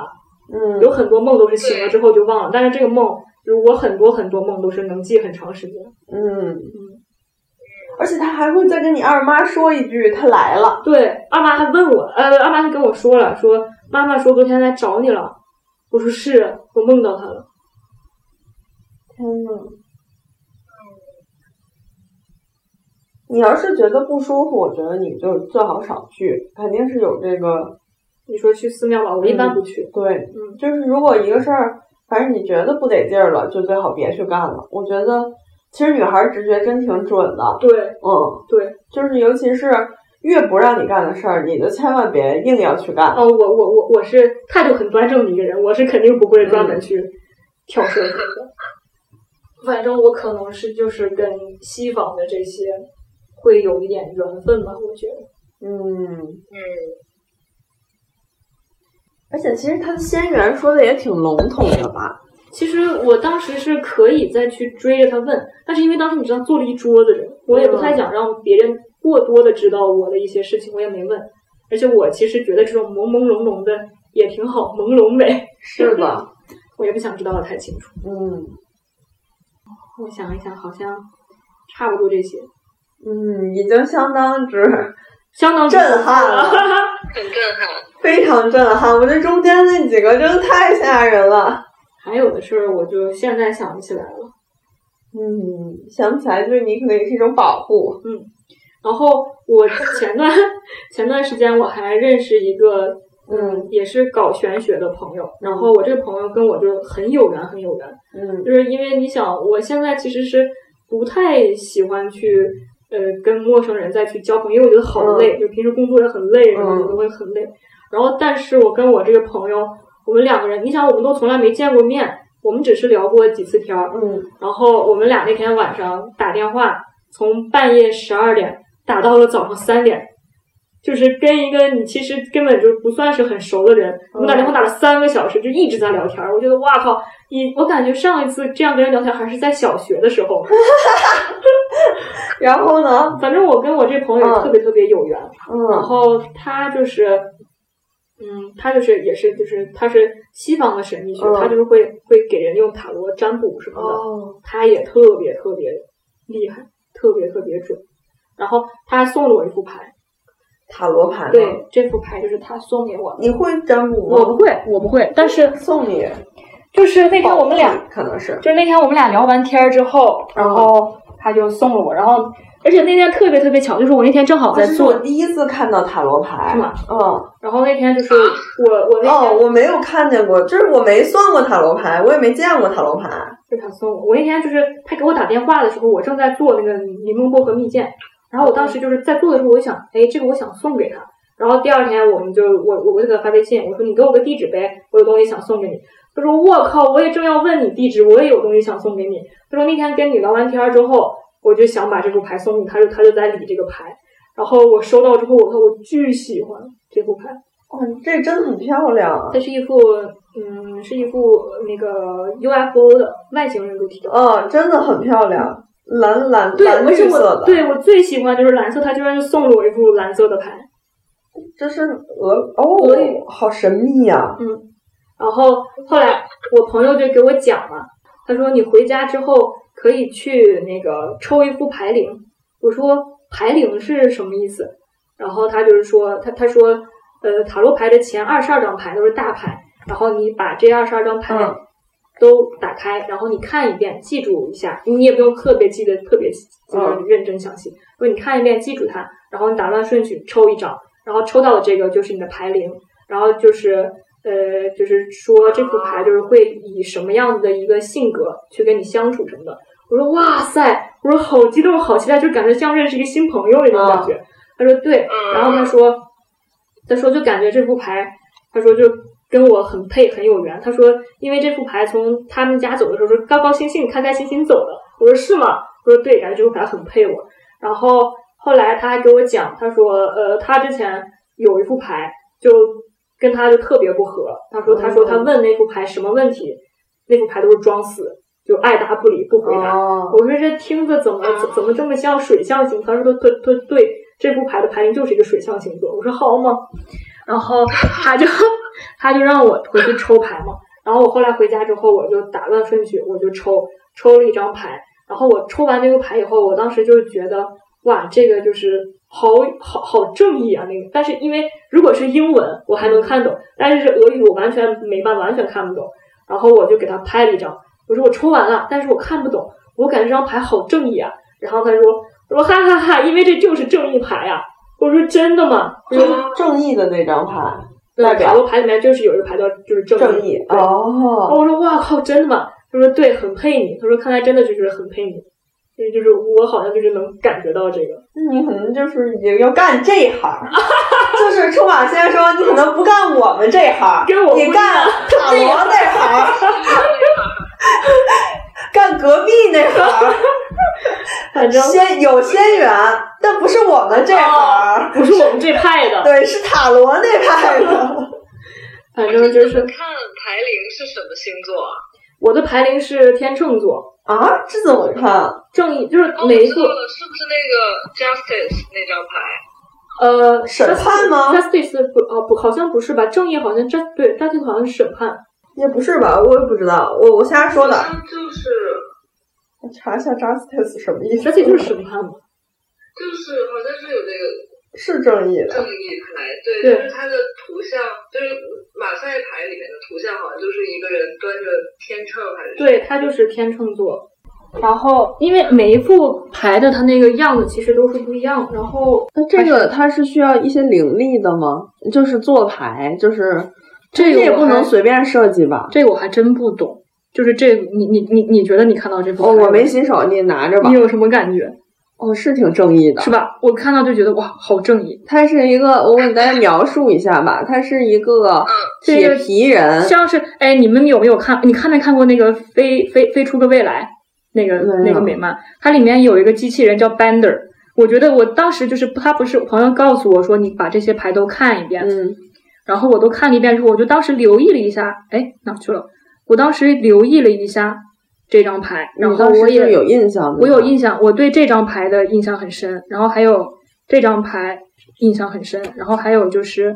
嗯有很多梦都是醒了之后就忘了，但是这个梦，就是我很多很多梦都是能记很长时间。嗯，而且他还会再跟你二妈说一句，他来了。对，二妈还问我，呃，二妈还跟我说了，说妈妈说昨天来找你了。我说是，我梦到他了。天呐。你要是觉得不舒服，我觉得你就最好少去，肯定是有这个你说去寺庙吧，我一般不去。对，嗯，就是如果一个事儿，反正你觉得不得劲儿了，就最好别去干了。我觉得其实女孩儿直觉真挺准的，对嗯，对，就是尤其是越不让你干的事儿，你就千万别硬要去干。哦，我我我我是态度很端正的一个人，我是肯定不会专门去跳蛇什么的。反正我可能是就是跟西方的这些会有一点缘分吧，我觉得。嗯，嗯，而且其实他的仙缘说的也挺笼统的吧？其实我当时是可以再去追着他问，但是因为当时你知道坐了一桌子人，我也不太想让别人过多的知道我的一些事情，我也没问。而且我其实觉得这种朦朦胧胧的也挺好，朦胧美，是的，(laughs) 我也不想知道的太清楚。嗯我想一想，好像差不多这些，嗯，已经相当之相当震撼了 (laughs) 很震撼。非常震撼。我这中间那几个真的太吓人了。还有的事儿，我就现在想不起来了。嗯，想不起来对你可能也是一种保护。嗯然后我前段 (laughs) 前段时间我还认识一个，嗯也是搞玄学的朋友。然后我这个朋友跟我就很有缘，很有缘。嗯就是因为你想，我现在其实是不太喜欢去呃跟陌生人再去交朋友，因为我觉得好累，就平时工作也很累，然后都会很累。然后，但是我跟我这个朋友，我们两个人，你想，我们都从来没见过面，我们只是聊过几次天儿。嗯，然后我们俩那天晚上打电话，从半夜十二点打到了早上三点，就是跟一个你其实根本就不算是很熟的人，我们打电话打了三个小时，就一直在聊天儿。我觉得哇靠，你我感觉上一次这样跟人聊天还是在小学的时候。(laughs) 然后呢？反正我跟我这朋友特别特别有缘。然嗯后他就是，嗯，他就是也是就是他是西方的神秘学，嗯他就是会会给人用塔罗占卜什么的。哦，他也特别特别厉害，特别特别准。然后他还送了我一副牌，塔罗牌吗对，这副牌就是他送给我的。你会占卜吗？我不会，我不会，但是送你，就是那天我们俩，可能是就是那天我们俩聊完天儿之后，然后他就送了我，然后而且那天特别特别巧，就是我那天正好在做第一次看到塔罗牌，是吗？嗯，然后那天就是我我那天哦，我没有看见过，就是我没算过塔罗牌，我也没见过塔罗牌。就他送我。我那天就是他给我打电话的时候，我正在做那个柠檬薄荷蜜饯，然后我当时就是在做的时候，我就想，哎，这个我想送给他。然后第二天我们就我我我就给他发微信，我说你给我个地址呗，我有东西想送给你。他说我靠，我也正要问你地址，我也有东西想送给你。他说那天跟你聊完天儿之后，我就想把这副牌送你，他就他就在理这个牌。然后我收到之后，我说我巨喜欢这副牌，哇，这真的很漂亮啊！它是一副嗯是一副那个 UFO 的外星人主题的。哦，真的很漂亮，蓝蓝对，蓝绿色的，对我最喜欢就是蓝色，他居然就送了我一副蓝色的牌。这是俄哦好神秘呀、嗯然后后来我朋友就给我讲了，他说你回家之后可以去那个抽一副牌灵。我说牌灵是什么意思？然后他就是说他他说呃塔罗牌的前二十二张牌都是大牌，然后你把这二十二张牌嗯都打开，然后你看一遍，记住一下，你也不用特别记得特别就是嗯认真详细，说你看一遍，记住它，然后你打乱顺序抽一张，然后抽到的这个就是你的牌灵，然后就是呃，就是说这副牌就是会以什么样子的一个性格去跟你相处什么的。我说哇塞，我说好激动，好期待，就感觉像认识一个新朋友那种感觉。他说对，然后他说，他说就感觉这副牌，他说就跟我很配，很有缘。他说因为这副牌从他们家走的时候是高高兴兴、开开心心走的。我说是吗？我说对，感觉这副牌很配我。然后后来他还给我讲，他说呃，他之前有一副牌就跟他就特别不合。他说他说他问那副牌什么问题，那副牌都是装死，就爱答不理不回答。哦，我说这听着怎么怎怎么这么像水象星座？他说对对对，这副牌的牌灵就是一个水象星座。我说好吗？然后他就他就让我回去抽牌嘛。然后我后来回家之后，我就打乱顺序，我就抽抽了一张牌。然后我抽完这个牌以后，我当时就觉得哇，这个就是好好好正义啊那个。但是因为如果是英文我还能看懂，但是俄语我完全没办法，完全看不懂。然后我就给他拍了一张，我说我抽完了，但是我看不懂，我感觉这张牌好正义啊。然后他说，我说哈哈哈因为这就是正义牌啊。我说真的吗？(laughs) 就是正义的那张牌，对，塔罗牌里面就是有一个牌叫就是正正义。哦，我说哇靠，真的吗？他说对，很配你。他说看来真的就是很配你，所以就是我好像就是能感觉到这个。那你可能就是已经要干这行，(laughs) 就是出马先说你可能不干我们这行，跟我你干 (laughs) 塔罗那行，(laughs) 干隔壁那行，(laughs) 反正先有仙缘，但不是我们这行，不是我们这派的，(laughs) 对，是塔罗那派的。(laughs) 反正就是看牌灵是什么星座啊？我的牌灵是天秤座，啊，这怎么看？正义就是哦，我每一个知道了，是不是那个 Justice 那张牌？呃审判吗？Justice 不哦不，好像不是吧？正义好像 Just 对 Justice 好像是审判，也不是吧，我也不知道，我我瞎说的。就是我查一下 justice 什么意思？Justice 就是审判嘛。就是好像是有这个是正义的正义牌，对，对就是它的图像，就是马赛牌里面的图像，好像就是一个人端着天秤还是对，他就是天秤座。然后，因为每一副牌的它那个样子其实都是不一样，然后那这个它是需要一些灵力的吗？就是做牌，就是这个我也不能还随便设计吧？这个我还真不懂。就是这，你你你你觉得你看到这哦，我没洗手，你拿着吧你。有什么感觉？哦，是挺正义的，是？吧？我看到就觉得哇，好正义，它是一个，我给大家描述一下吧，它是一个铁这个皮人，像是哎，你们有没有看？你看没看过那个飞飞飞出个未来那个那个美漫？它里面有一个机器人叫 Bender。我觉得我当时就是他不是朋友告诉我说你把这些牌都看一遍，嗯，然后我都看了一遍之后，我就当时留意了一下，哎，哪去了？我当时留意了一下这张牌，然后我也是有印象的，我有印象，我对这张牌的印象很深，然后还有这张牌印象很深，然后还有就是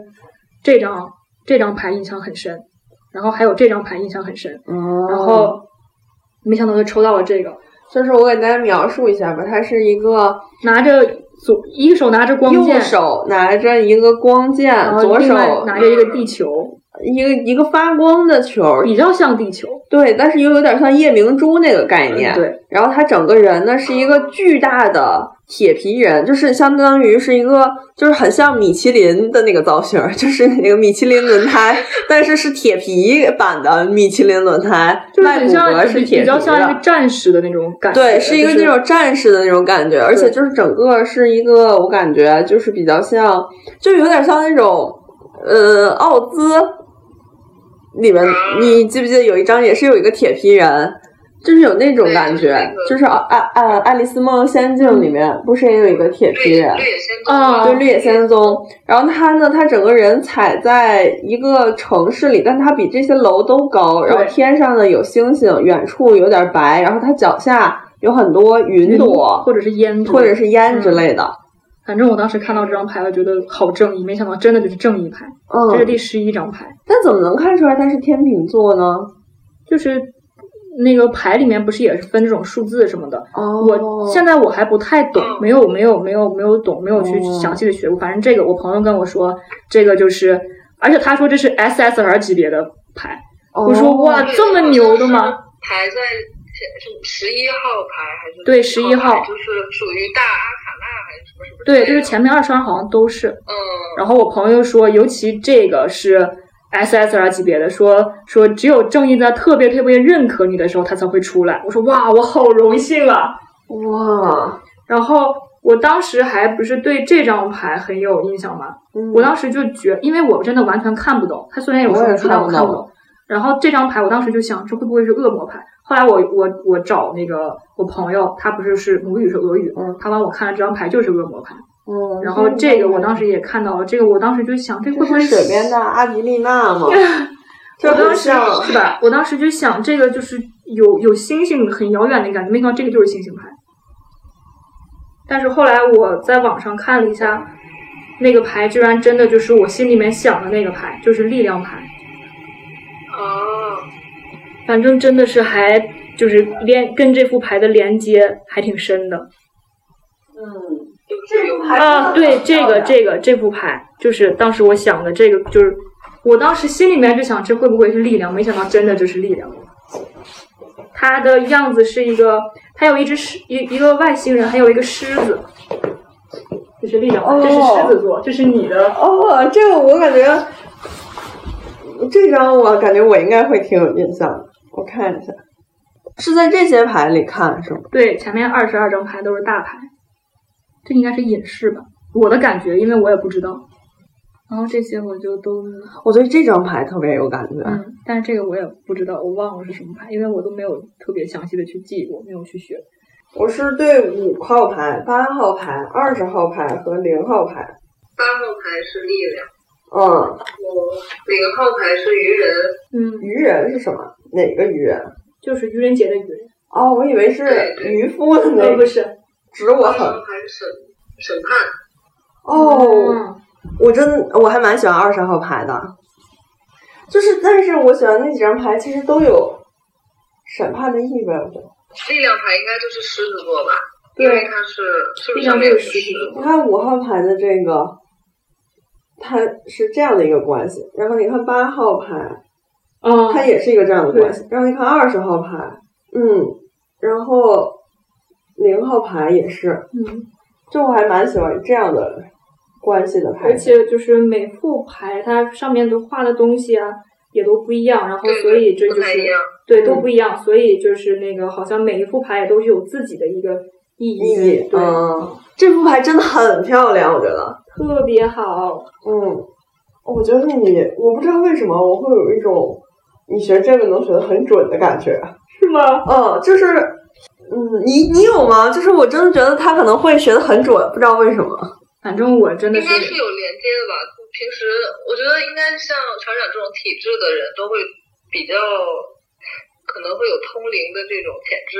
这张这张牌印象很深，然后还有这张牌印象很深，哦，然后没想到就抽到了这个，就是我给大家描述一下吧，它是一个拿着左一手拿着光剑右，手拿着一个光剑左手拿着一个地球，一个一个发光的球，比较像地球，对，但是又有点像夜明珠那个概念。对，然后他整个人呢是一个巨大的铁皮人，就是相当于是一个，就是很像米其林的那个造型，(laughs) 就是那个米其林轮胎，但是是铁皮版的米其林轮胎，就是外骨骼是铁皮比比较像一个。战士的那种感觉，对，是一个那种战士的那种感觉，而且就是整个是一个，我感觉就是比较像，就有点像那种，呃，奥兹里面，你记不记得有一张也是有一个铁皮人，就是有那种感觉那，个就是爱爱爱爱丽丝梦游仙境里面不是也有一个铁皮人？绿绿野仙踪啊对，绿野仙踪。然后他呢，他整个人踩在一个城市里，但他比这些楼都高。然后天上呢有星星，远处有点白。然后他脚下有很多云朵或者是烟或者是烟之类的。反正我当时看到这张牌，我觉得好正义，没想到真的就是正义牌。这是嗯，第十一张牌，但怎么能看出来他是天秤座呢？就是那个牌里面不是也是分这种数字什么的。哦我现在我还不太懂，没有没有没有没有懂，没有去哦详细的学过。反正这个我朋友跟我说，这个就是，而且他说这是 SSR 级别的牌。我说哦哇，这么牛的吗？排在是十一号牌还是对11 11号就是属于大阿卡纳还是什么什么对，就是前面二十二好像都是。嗯，然后我朋友说，尤其这个是 SSR 级别的，说说只有正义在特别特别认可你的时候，他才会出来。我说哇，我好荣幸啊！哇，然后我当时还不是对这张牌很有印象吗？嗯我当时就觉，因为我真的完全看不懂，他虽然有我也说明书，但我看不懂看不懂。然后这张牌，我当时就想，这会不会是恶魔牌？后来我我我找那个我朋友，他不是是母语是俄语，嗯他帮我看了这张牌就是恶魔牌。嗯，然后这个我当时也看到了，这个我当时就想，这会不会是水边的阿迪丽娜吗？我当时是吧？我当时就想，这个就是有有星星很遥远的感觉，没想到这个就是星星牌。但是后来我在网上看了一下，那个牌居然真的就是我心里面想的那个牌，就是力量牌。哦，反正真的是还就是连跟这副牌的连接还挺深的嗯，就是有还啊。对，这个这个这副牌，就是当时我想的这个，就是我当时心里面就想这会不会是力量，没想到真的就是力量。它的样子是一个，它有一只狮，一一个外星人，还有一个狮子，这是力量牌，这是狮子座，这是你的。哦，这个我感觉，这张我感觉我应该会挺有印象的。我看一下，是在这些牌里看是吗？对，前面二十二张牌都是大牌，这应该是隐士吧？我的感觉，因为我也不知道。然后这些我就都我对这张牌特别有感觉。嗯，但是这个我也不知道，我忘了是什么牌，因为我都没有特别详细的去记过，没有去学。我是对五号牌、八号牌、二十号牌和零号牌。八号牌是力量，嗯，我零号牌是愚人，嗯，愚人是什么？哪个愚人？就是愚人节的愚人，哦，我以为是渔夫的那呃，个不，是，指我很审审判，哦。嗯我真我还蛮喜欢二十号牌的，就是但是我喜欢那几张牌其实都有审判的意味，我觉得。力量牌应该就是狮子座吧？因为对，它是是不力量是上面就是狮有狮子？子座。你看五号牌的这个，它是这样的一个关系，然后你看八号牌，嗯，它也是一个这样的关系，然后你看二十号牌，嗯，然后零号牌也是，嗯，就我还蛮喜欢这样的关系的牌而且就是每副牌它上面都画的东西啊，也都不一样，然后所以这就是对都嗯。不一样，所以就是那个好像每一副牌也都是有自己的一个意义，意义，对，嗯，这副牌真的很漂亮，我觉得，特别好。嗯，我觉得你，我不知道为什么我会有一种你学这个能学的很准的感觉，是吗？嗯，就是，嗯，你你有吗？就是我真的觉得他可能会学的很准，不知道为什么。反正我真的应该是有连接的吧。平时我觉得应该像船长这种体质的人都会比较可能会有通灵的这种潜质。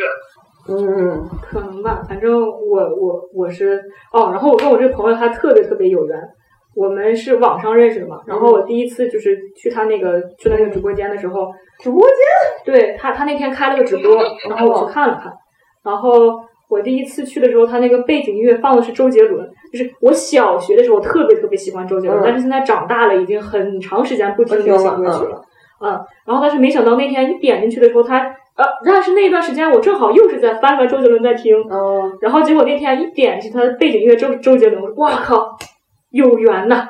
嗯可能吧，反正我我我是哦，然后我跟我这个朋友他特别特别有缘，我们是网上认识的嘛。然后我第一次就是去他那个去他那个直播间的时候，直播间对他他那天开了个直播，(laughs) 然后我去看了看，然后我第一次去的时候，他那个背景音乐放的是周杰伦，就是我小学的时候特别特别喜欢周杰伦，嗯但是现在长大了，已经很长时间不听流行歌曲了，嗯，然后但是没想到那天一点进去的时候，他呃，但是那段时间我正好又是在翻出来周杰伦在听，嗯然后结果那天一点进他的背景音乐周周杰伦，我靠，有缘呐，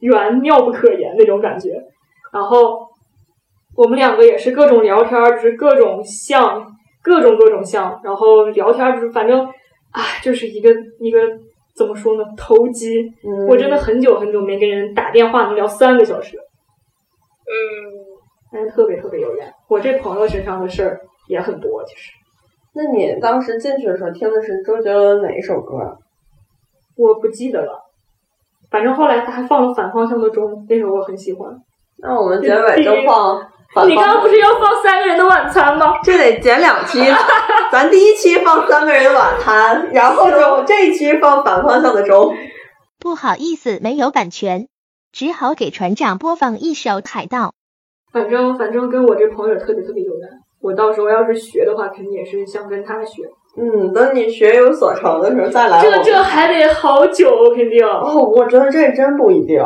缘妙不可言那种感觉。然后我们两个也是各种聊天儿，就是各种像，各种各种像，然后聊天就是反正，哎，就是一个一个怎么说呢，投机。嗯，我真的很久很久没跟人打电话能聊三个小时，嗯，但是特别特别有缘。我这朋友身上的事儿也很多，其实那你当时进去的时候听的是周杰伦哪一首歌？我不记得了。反正后来他还放了《反方向的钟》，那首我很喜欢。那我们结尾就放。你刚刚不是要放三个人的晚餐吗？这得剪两期，(laughs) 咱第一期放三个人的晚餐，然后就这一期放反方向的钟。不好意思，没有版权，只好给船长播放一首《海盗》。反正反正跟我这朋友特别特别有缘。我到时候要是学的话，肯定也是想跟他学。嗯，等你学有所成的时候再来。这这还得好久，肯定。哦，我觉得这真不一定，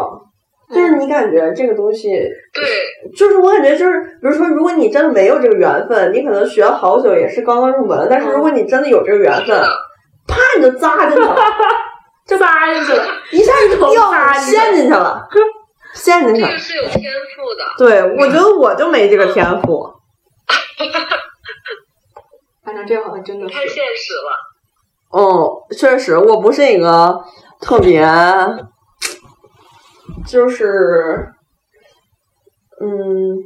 就是你感觉这个东西，对，就是我感觉就是，比如说，如果你真的没有这个缘分，你可能学了好久也是刚刚入门，但是如果你真的有这个缘分，啪你就扎进去了，(laughs) 就扎进去了，一下就陷进去了，(laughs) 陷进去了这个。是有天赋的。对，我觉得我就没这个天赋。(laughs) 反正这好像真的是。太现实了。嗯，确实，我不是一个特别，就是，嗯，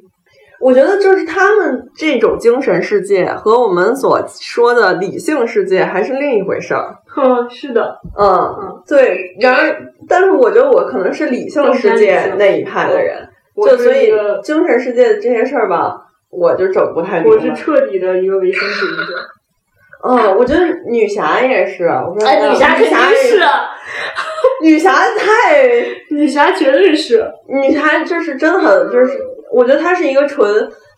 我觉得就是他们这种精神世界和我们所说的理性世界还是另一回事儿。嗯，是的，嗯，对。然而，但是我觉得我可能是理性世界那一派的人，就所以，精神世界的这些事儿吧，我就整不太明白我是。彻底的一个唯心主义者。嗯，我觉得女侠也是，我说哎，女侠肯定是，(laughs) 女侠太 (laughs) 女侠绝对是。女侠就是真的很就是，我觉得她是一个纯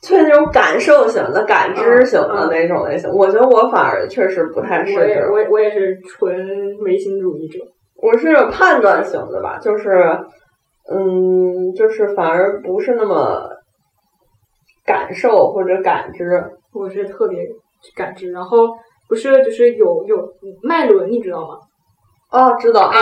粹那种感受型的、感知型的那种类型。我觉得我反而确实不太是我也，我也我也是纯唯心主义者。我是判断型的吧，就是嗯，就是反而不是那么感受或者感知。我是特别感知，然后不是就是有有脉轮，你知道吗？哦，知道，嗯，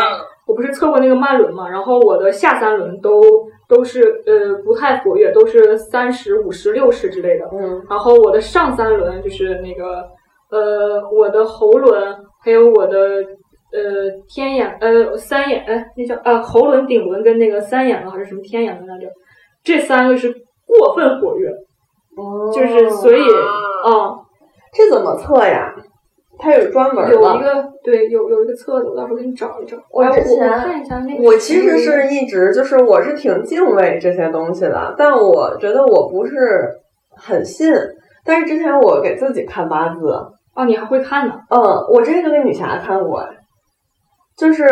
我不是测过那个脉轮嘛，然后我的下三轮都都是呃不太活跃，都是三十五十六十之类的。嗯然后我的上三轮就是那个呃我的喉轮，还有我的呃天眼呃三眼哎那叫呃喉轮顶轮跟那个三眼轮还是什么天眼轮来着？这三个是过分活跃，哦就是所以啊啊、这怎么测呀？它有专门有一。个对有有一个册子，我到时候给你找一找。哎我我之前看一下那个。我其实是一直就是我是挺敬畏这些东西的，但我觉得我不是很信。但是之前我给自己看八字，哦，你还会看呢？嗯，我之前就给女侠看过，就是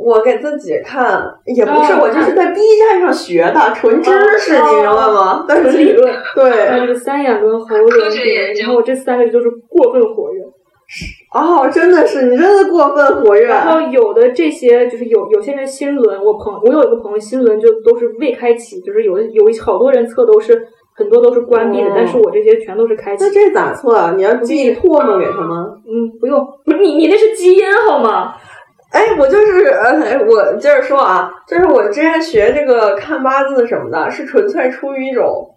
我给自己看，也不是、哦我就是在 B 站上学的，纯知识，哦你明白吗？但是理论。对，还有这个三眼轮、喉科轮、顶轮，学研究然后这三个就是过分活跃。哦，真的是你真的过分活跃，然后有的这些就是有有些人心轮，我朋我有一个朋友心轮就都是未开启，就是有有一好多人测都是很多都是关闭的，哦但是我这些全都是开启那。这咋测啊？你要寄唾沫给他吗？嗯，不用，不是你你那是基因好吗？哎，我就是，哎，我接着说啊，就是我之前学这个看八字什么的，是纯粹出于一种，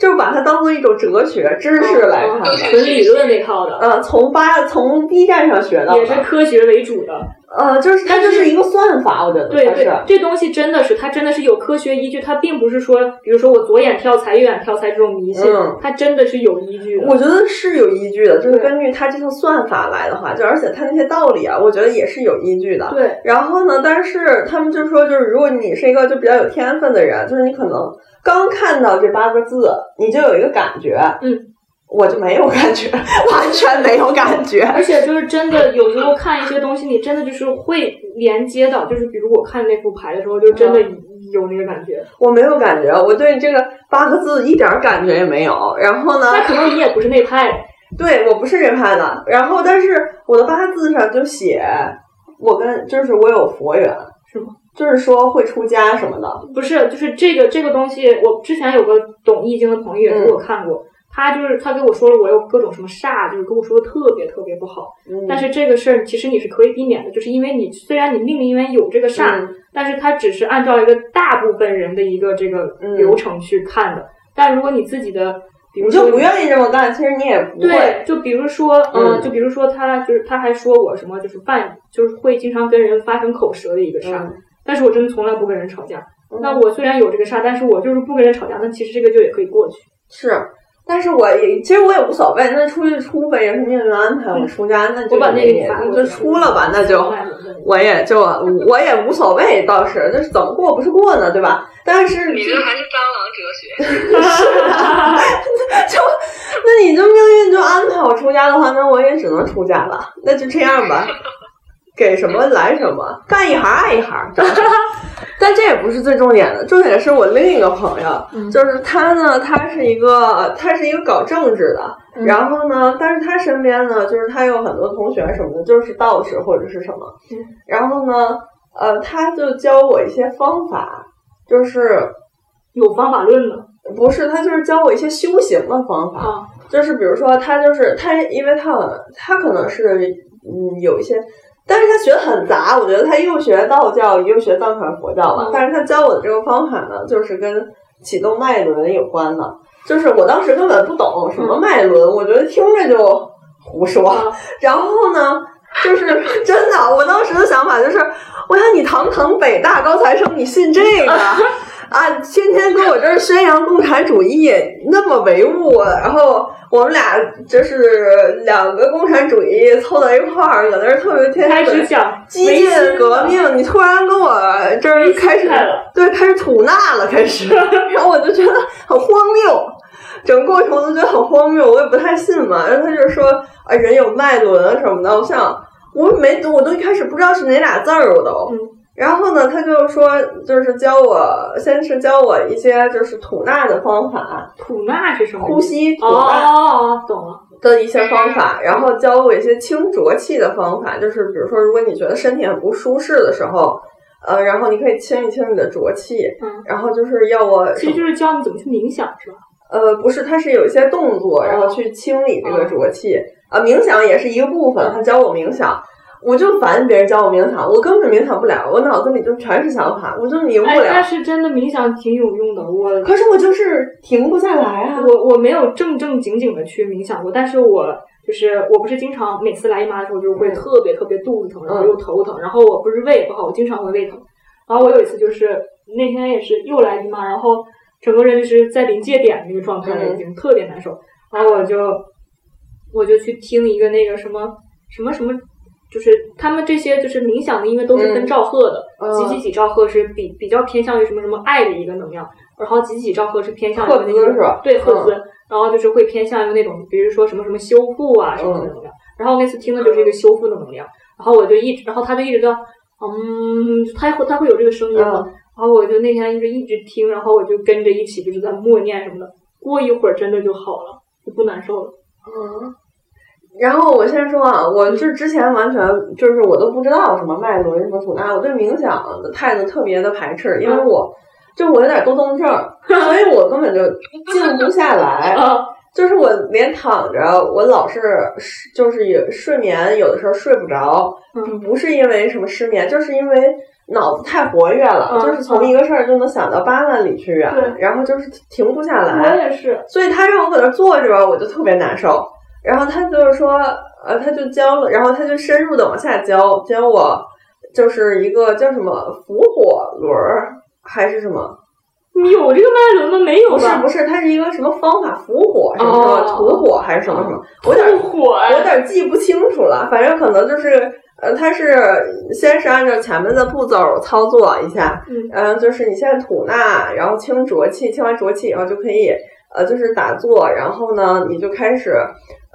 就是把它当做一种哲学知识来看的。纯理论那套的，嗯，从八从 B 站上学的也是，科学为主的。呃，就是它就是一个算法，我觉得对对。，这东西真的是，它真的是有科学依据，它并不是说，比如说我左眼跳财，右眼跳财这种迷信，嗯它真的是有依据的。我觉得是有依据的，就是根据它这套算法来的话，就而且它那些道理啊，我觉得也是有依据的。对，然后呢，但是他们就说，就是如果你是一个就比较有天分的人，就是你可能刚看到这八个字，你就有一个感觉，嗯，我就没有感觉，完全没有感觉。而且就是真的，有时候看一些东西，你真的就是会连接到，就是比如我看那副牌的时候，就真的有那个感觉。我没有感觉，我对这个八个字一点儿感觉也没有。然后呢，那可能你也不是那派，(laughs) 对我不是这派的，然后但是我的八字上就写我跟就是我有佛缘，是吗？就是说会出家什么的。不是，就是这个这个东西，我之前有个懂易经的朋友也给我看过，他就是他给我说了我有各种什么煞，就是跟我说的特别特别不好。嗯但是这个事儿其实你是可以避免的，就是因为你虽然你命里面有这个煞，嗯但是它只是按照一个大部分人的一个这个嗯流程去看的。但如果你自己的，比如你说就不愿意这么干，其实你也不对会。，就比如说，嗯，嗯就比如说他就是他还说我什么就是犯就是会经常跟人发生口舌的一个煞，嗯但是我真的从来不跟人吵架。嗯那我虽然有这个煞，但是我就是不跟人吵架，那其实这个就也可以过去。是，但是我也其实我也无所谓，那出去出呗，也是命运安排我出家，那就我把那个给你就出了吧，那就我也就我也无所谓，倒是那是怎么过不是过呢，对吧？但是你这还是蟑螂哲学。(laughs) 就那你这命运就安排我出家的话，那我也只能出家了，那就这样吧。给什么来什么，干一行爱一行。(laughs) 但这也不是最重点的，重点是我另一个朋友，就是他呢，他是一个他是一个搞政治的，然后呢，但是他身边呢，就是他有很多同学什么的，就是道士或者是什么，然后呢，呃，他就教我一些方法，就是有方法论的不是他就是教我一些修行的方法，啊，就是比如说他就是他，因为他他可能是嗯有一些，但是他学的很杂，我觉得他又学道教又学藏传佛教嘛，嗯。但是他教我的这个方法呢，就是跟启动脉轮有关的，就是我当时根本不懂什么脉轮，我觉得听着就胡说，啊然后呢。就是真的，我当时的想法就是，我想你堂堂北大高材生，你信这个啊？天天跟我这儿宣扬共产主义，那么唯物，然后我们俩就是两个共产主义凑到一块儿，搁那儿特别天开天始讲激进革命，你突然跟我这儿开始对开始吐纳了，开始，(laughs) 然后我就觉得很荒谬，整个过程我都觉得很荒谬，我也不太信嘛。然后他就说啊，人有脉轮什么的，我想我没我都一开始不知道是哪俩字儿，我都。嗯然后呢，他就说，就是教我，先是教我一些就是吐纳的方法，吐纳是什么？呼吸吐哦哦纳哦，懂了。的一些方法，然后教我一些清浊气的方法，就是比如说，如果你觉得身体很不舒适的时候，呃，然后你可以清一清你的浊气，嗯，然后就是要我其实就是教你怎么去冥想，是吧？呃，不是，它是有一些动作，然后去清理这个浊气。啊，冥想也是一个部分，他教我冥想，我就烦别人教我冥想，我根本冥想不了，我脑子里就全是想法，我就明不哎，但。是真的冥想挺有用的，我可是我就是停不下来啊！我我没有正正经经的去冥想过，但是我就是我不是经常每次来姨妈的时候就会嗯特别特别肚子疼，然后又头疼，然后我不是胃也不好，我经常会胃疼。然后我有一次就是那天也是又来姨妈，然后整个人就是在临界点那个状态了，嗯已经特别难受。然后我就我就去听一个那个什么什么什么。就是他们这些就是冥想的音乐都是分嗯。兆赫的，嗯几几几兆赫是比比较偏向于什么什么爱的一个能量，然后几几几兆赫是偏向于那个对赫兹，然后就是会偏向于那种，比如说什么什么修复啊什么的能量。然后那次听的就是一个修复的能量，然后我就一直，然后他就一直在，嗯，他会他会有这个声音嘛，嗯。然后我就那天就一直听，然后我就跟着一起就是在默念什么的，过一会儿真的就好了，就不难受了。嗯，然后我先说啊，我是之前完全就是我都不知道什么脉轮什么吐纳，我对冥想的态度特别的排斥，因为我就我有点多动症，(laughs) 所以我根本就静不下来。(laughs) 啊，就是我连躺着，我老是就是也睡眠，有的时候睡不着，嗯不是因为什么失眠，就是因为脑子太活跃了，嗯就是从一个事儿就能想到八万里去远，然后就是停不下来我来。也是，所以他让我搁那儿坐着吧，我就特别难受。然后他就是说，呃，他就教了，然后他就深入的往下教，教我就是一个叫什么伏火轮儿还是什么？有这个脉轮吗？没有吧？不是不是，它是一个什么方法？伏火什么什么哦吐火还是什么什么？我有点吐火我有点记不清楚了，反正可能就是。呃，它是先是按照前面的步骤操作一下，嗯嗯，就是你现在吐纳，然后清浊气，清完浊气以后就可以，呃，就是打坐，然后呢，你就开始，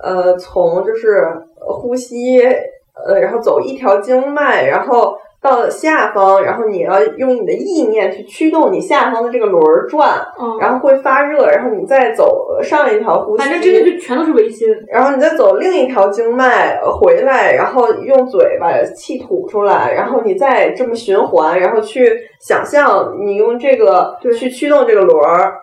呃，从就是呼吸，呃，然后走一条经脉，然后到下方，然后你要用你的意念去驱动你下方的这个轮儿转，嗯，然后会发热，然后你再走上一条呼吸，反正这个就全都是唯心。然后你再走另一条经脉呃回来，然后用嘴把气吐出来，然后你再这么循环，然后去想象你用这个对去驱动这个轮儿，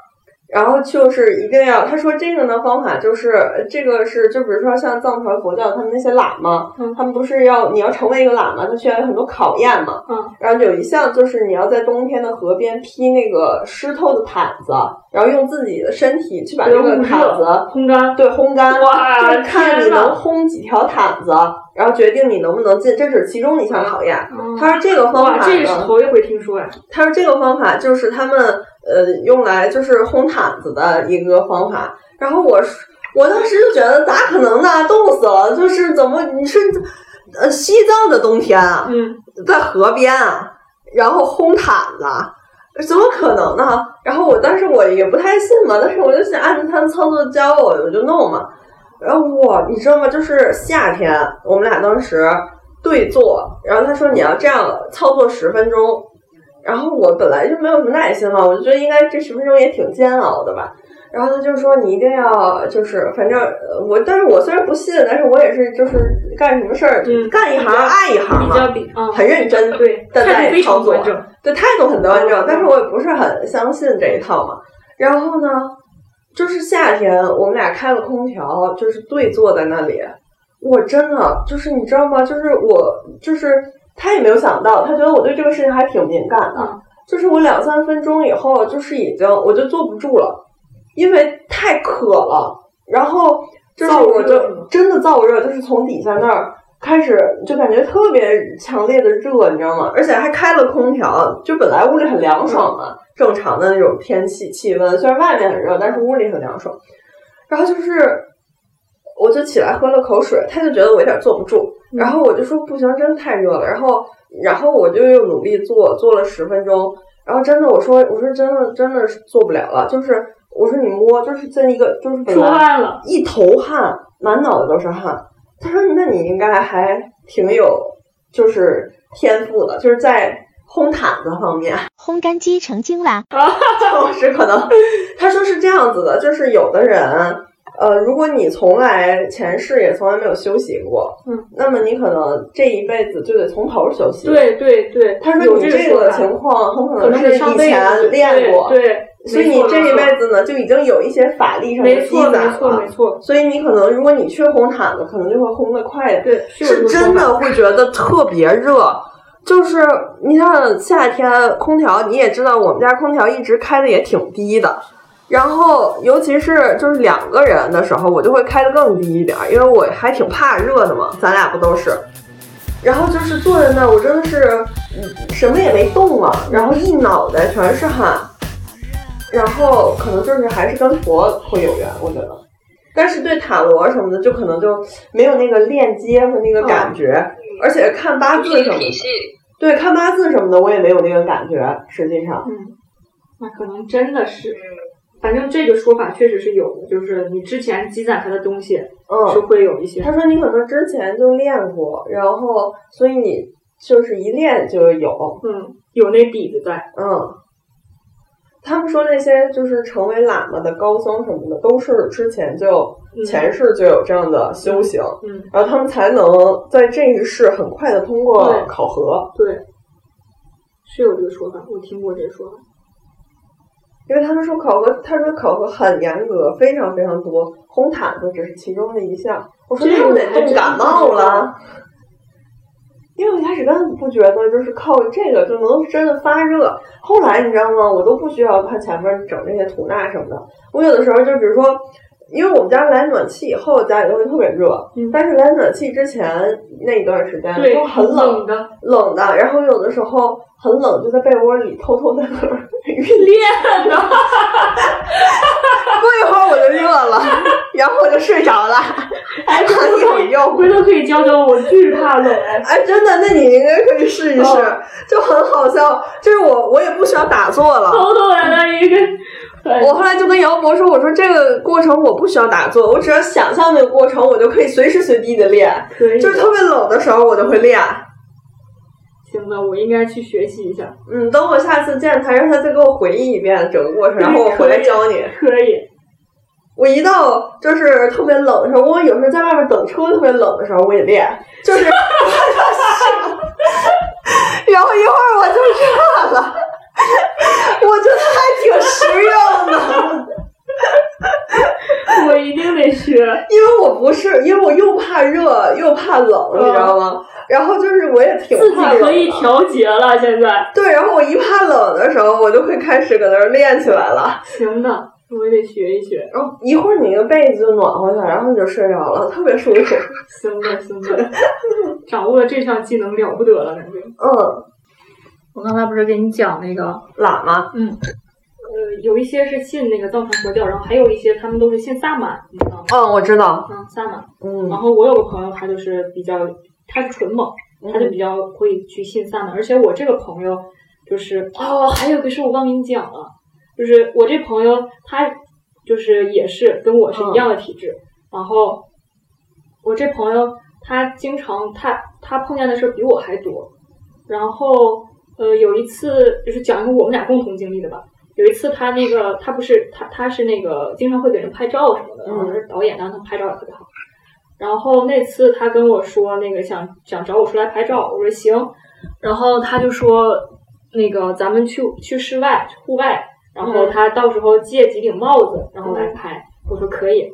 然后就是一定要他说这个呢方法就是呃这个是就比如说像藏传佛教他们那些喇嘛，嗯他们不是要你要成为一个喇嘛，他需要有很多考验嘛，嗯，然后有一项就是你要在冬天的河边披那个湿透的毯子，然后用自己的身体去把这个毯子。烘干。对，烘干，哇就是看你能烘几条毯子，然后决定你能不能进，这是其中一项考验。嗯他说这个方哇，法这也是，头一回听说呀。他说这个方法就是他们呃用来就是烘毯子的一个方法。然后我是我当时就觉得咋可能呢？冻死了！就是怎么你是呃西藏的冬天啊，嗯，在河边啊，然后烘毯子，怎么可能呢？然后我当时我也不太信嘛，但是我就想按照他们操作教我，我就弄嘛。然后我你知道吗？就是夏天，我们俩当时对坐，然后他说你要这样操作十分钟，然后我本来就没有什么耐心嘛，我就觉得应该这十分钟也挺煎熬的吧。然后他就说你一定要就是反正呃我，但是我虽然不信，但是我也是就是干什么事儿、嗯干一行爱一行嘛，比较比啊，很认真对，的态度非在操作常端正。对态度很端正嗯，但是我也不是很相信这一套嘛。然后呢，就是夏天我们俩开了空调，就是对坐在那里，我真的就是你知道吗？就是我就是他也没有想到，他觉得我对这个事情还挺敏感的。嗯就是我两三分钟以后，就是已经我就坐不住了，因为太渴了。然后就是我就真的燥热，就是从底下那儿开始就感觉特别强烈的热，你知道吗？而且还开了空调，就本来屋里很凉爽嘛，正常的那种天气气温，虽然外面很热，但是屋里很凉爽。然后就是，我就起来喝了口水，他就觉得我有点坐不住，然后我就说不行，真太热了。然后，然后我就又努力做，做了十分钟，然后真的我说我说真的真的是做不了了，就是我说你摸，就是在一个就是本出来汗了，一头汗，满脑子都是汗。他说：“那你应该还挺有就是天赋的，就是在烘毯子方面，烘干机成精啦！(laughs) 就是可能。”他说是这样子的，就是有的人，呃，如果你从来前世也从来没有休息过，嗯，那么你可能这一辈子就得从头休息。，对对对，他说有你这个情况很可可能是以前练过，对，对所以你这一辈子呢就已经有一些法力上的积没错攒没错了没错，所以你可能，如果你去烘毯子，可能就会烘的快一点。对，是真的会觉得特别热，就是你像夏天空调，你也知道我们家空调一直开的也挺低的，然后尤其是就是两个人的时候，我就会开的更低一点，因为我还挺怕热的嘛，咱俩不都是。然后就是坐在那儿，我真的是嗯什么也没动啊，然后一脑袋全是汗，然后可能就是还是跟佛会有缘，我觉得。但是对塔罗什么的，就可能就没有那个链接和那个感觉，而且看八字什么的，对，看八字什么的，我也没有那个感觉。实际上，嗯，那可能真的是，嗯，反正这个说法确实是有的，就是你之前积攒他的东西是嗯，会有一些，他说你可能之前就练过，然后所以你就是一练就有，嗯，有那底子在，嗯。他们说那些就是成为喇嘛的高僧什么的，都是之前就嗯前世就有这样的修行，嗯，然后他们才能在这一世很快的通过考核。对，是有这个说法，我听过这个说法。因为他们说考核，他说考核很严格，非常非常多，红毯子只是其中的一项。我说那不得冻感冒了？因为我一开始根本不觉得就是靠这个就能真的发热，后来你知道吗？我都不需要看前面整那些吐纳什么的，我有的时候就比如说。因为我们家来暖气以后，家里都会特别热。嗯但是来暖气之前那一段时间对，都很冷的。冷的，然后有的时候很冷，就在被窝里偷偷在那儿 (laughs) 练呢。过一会儿我就热了，然后我就睡着了，(laughs) 哎，很有用。回头可以教教我，巨怕冷哎。哎，真的，那你应该可以试一试，就很好笑。就是我，我也不需要打坐了。偷偷在那一个。我后来就跟姚博说：“我说这个过程我不需要打坐，我只要想象那个过程，我就可以随时随地的练。就是特别冷的时候，我就会练。行吧，我应该去学习一下。嗯，等我下次见他，让他再给我回忆一遍整个过程，然后我回来教你。可以。我一到就是特别冷的时候，我有时候在外面等车特别冷的时候，我也练，就是，(laughs) 然后一会儿我就热了。” (laughs) 我觉得还挺实用的，(laughs) 我一定得学，因为我不是，因为我又怕热又怕冷，你知道吗？然后就是我也挺自己可以调节了，现在对，然后我一怕冷的时候，我就会开始搁那儿练起来了。行的，我也得学一学。然后一会儿你那个被子就暖和了，然后你就睡着了，特别舒服。(laughs) 行的，行的，掌握了这项技能了不得了，感觉。嗯。我刚才不是给你讲那个喇嘛，嗯，呃，有一些是信那个藏传佛教，然后还有一些他们都是信萨满，你知道吗？嗯，我知道。嗯，萨满。嗯。然后我有个朋友，他就是比较，他是纯蒙，他就比较会去信萨满，而且我这个朋友就是哦，还有个事我忘跟你讲了，就是我这朋友他就是也是跟我是一样的体质，嗯、然后我这朋友他经常他他碰见的事比我还多，然后。呃，有一次就是讲一个我们俩共同经历的吧。有一次他那个他不是他他是那个经常会给人拍照什么的，然后是导演，但是他拍照也特别好。然后那次他跟我说那个想想找我出来拍照，我说行。然后他就说那个咱们去去室外户外，然后他到时候借几顶帽子，然后来拍。我说可以。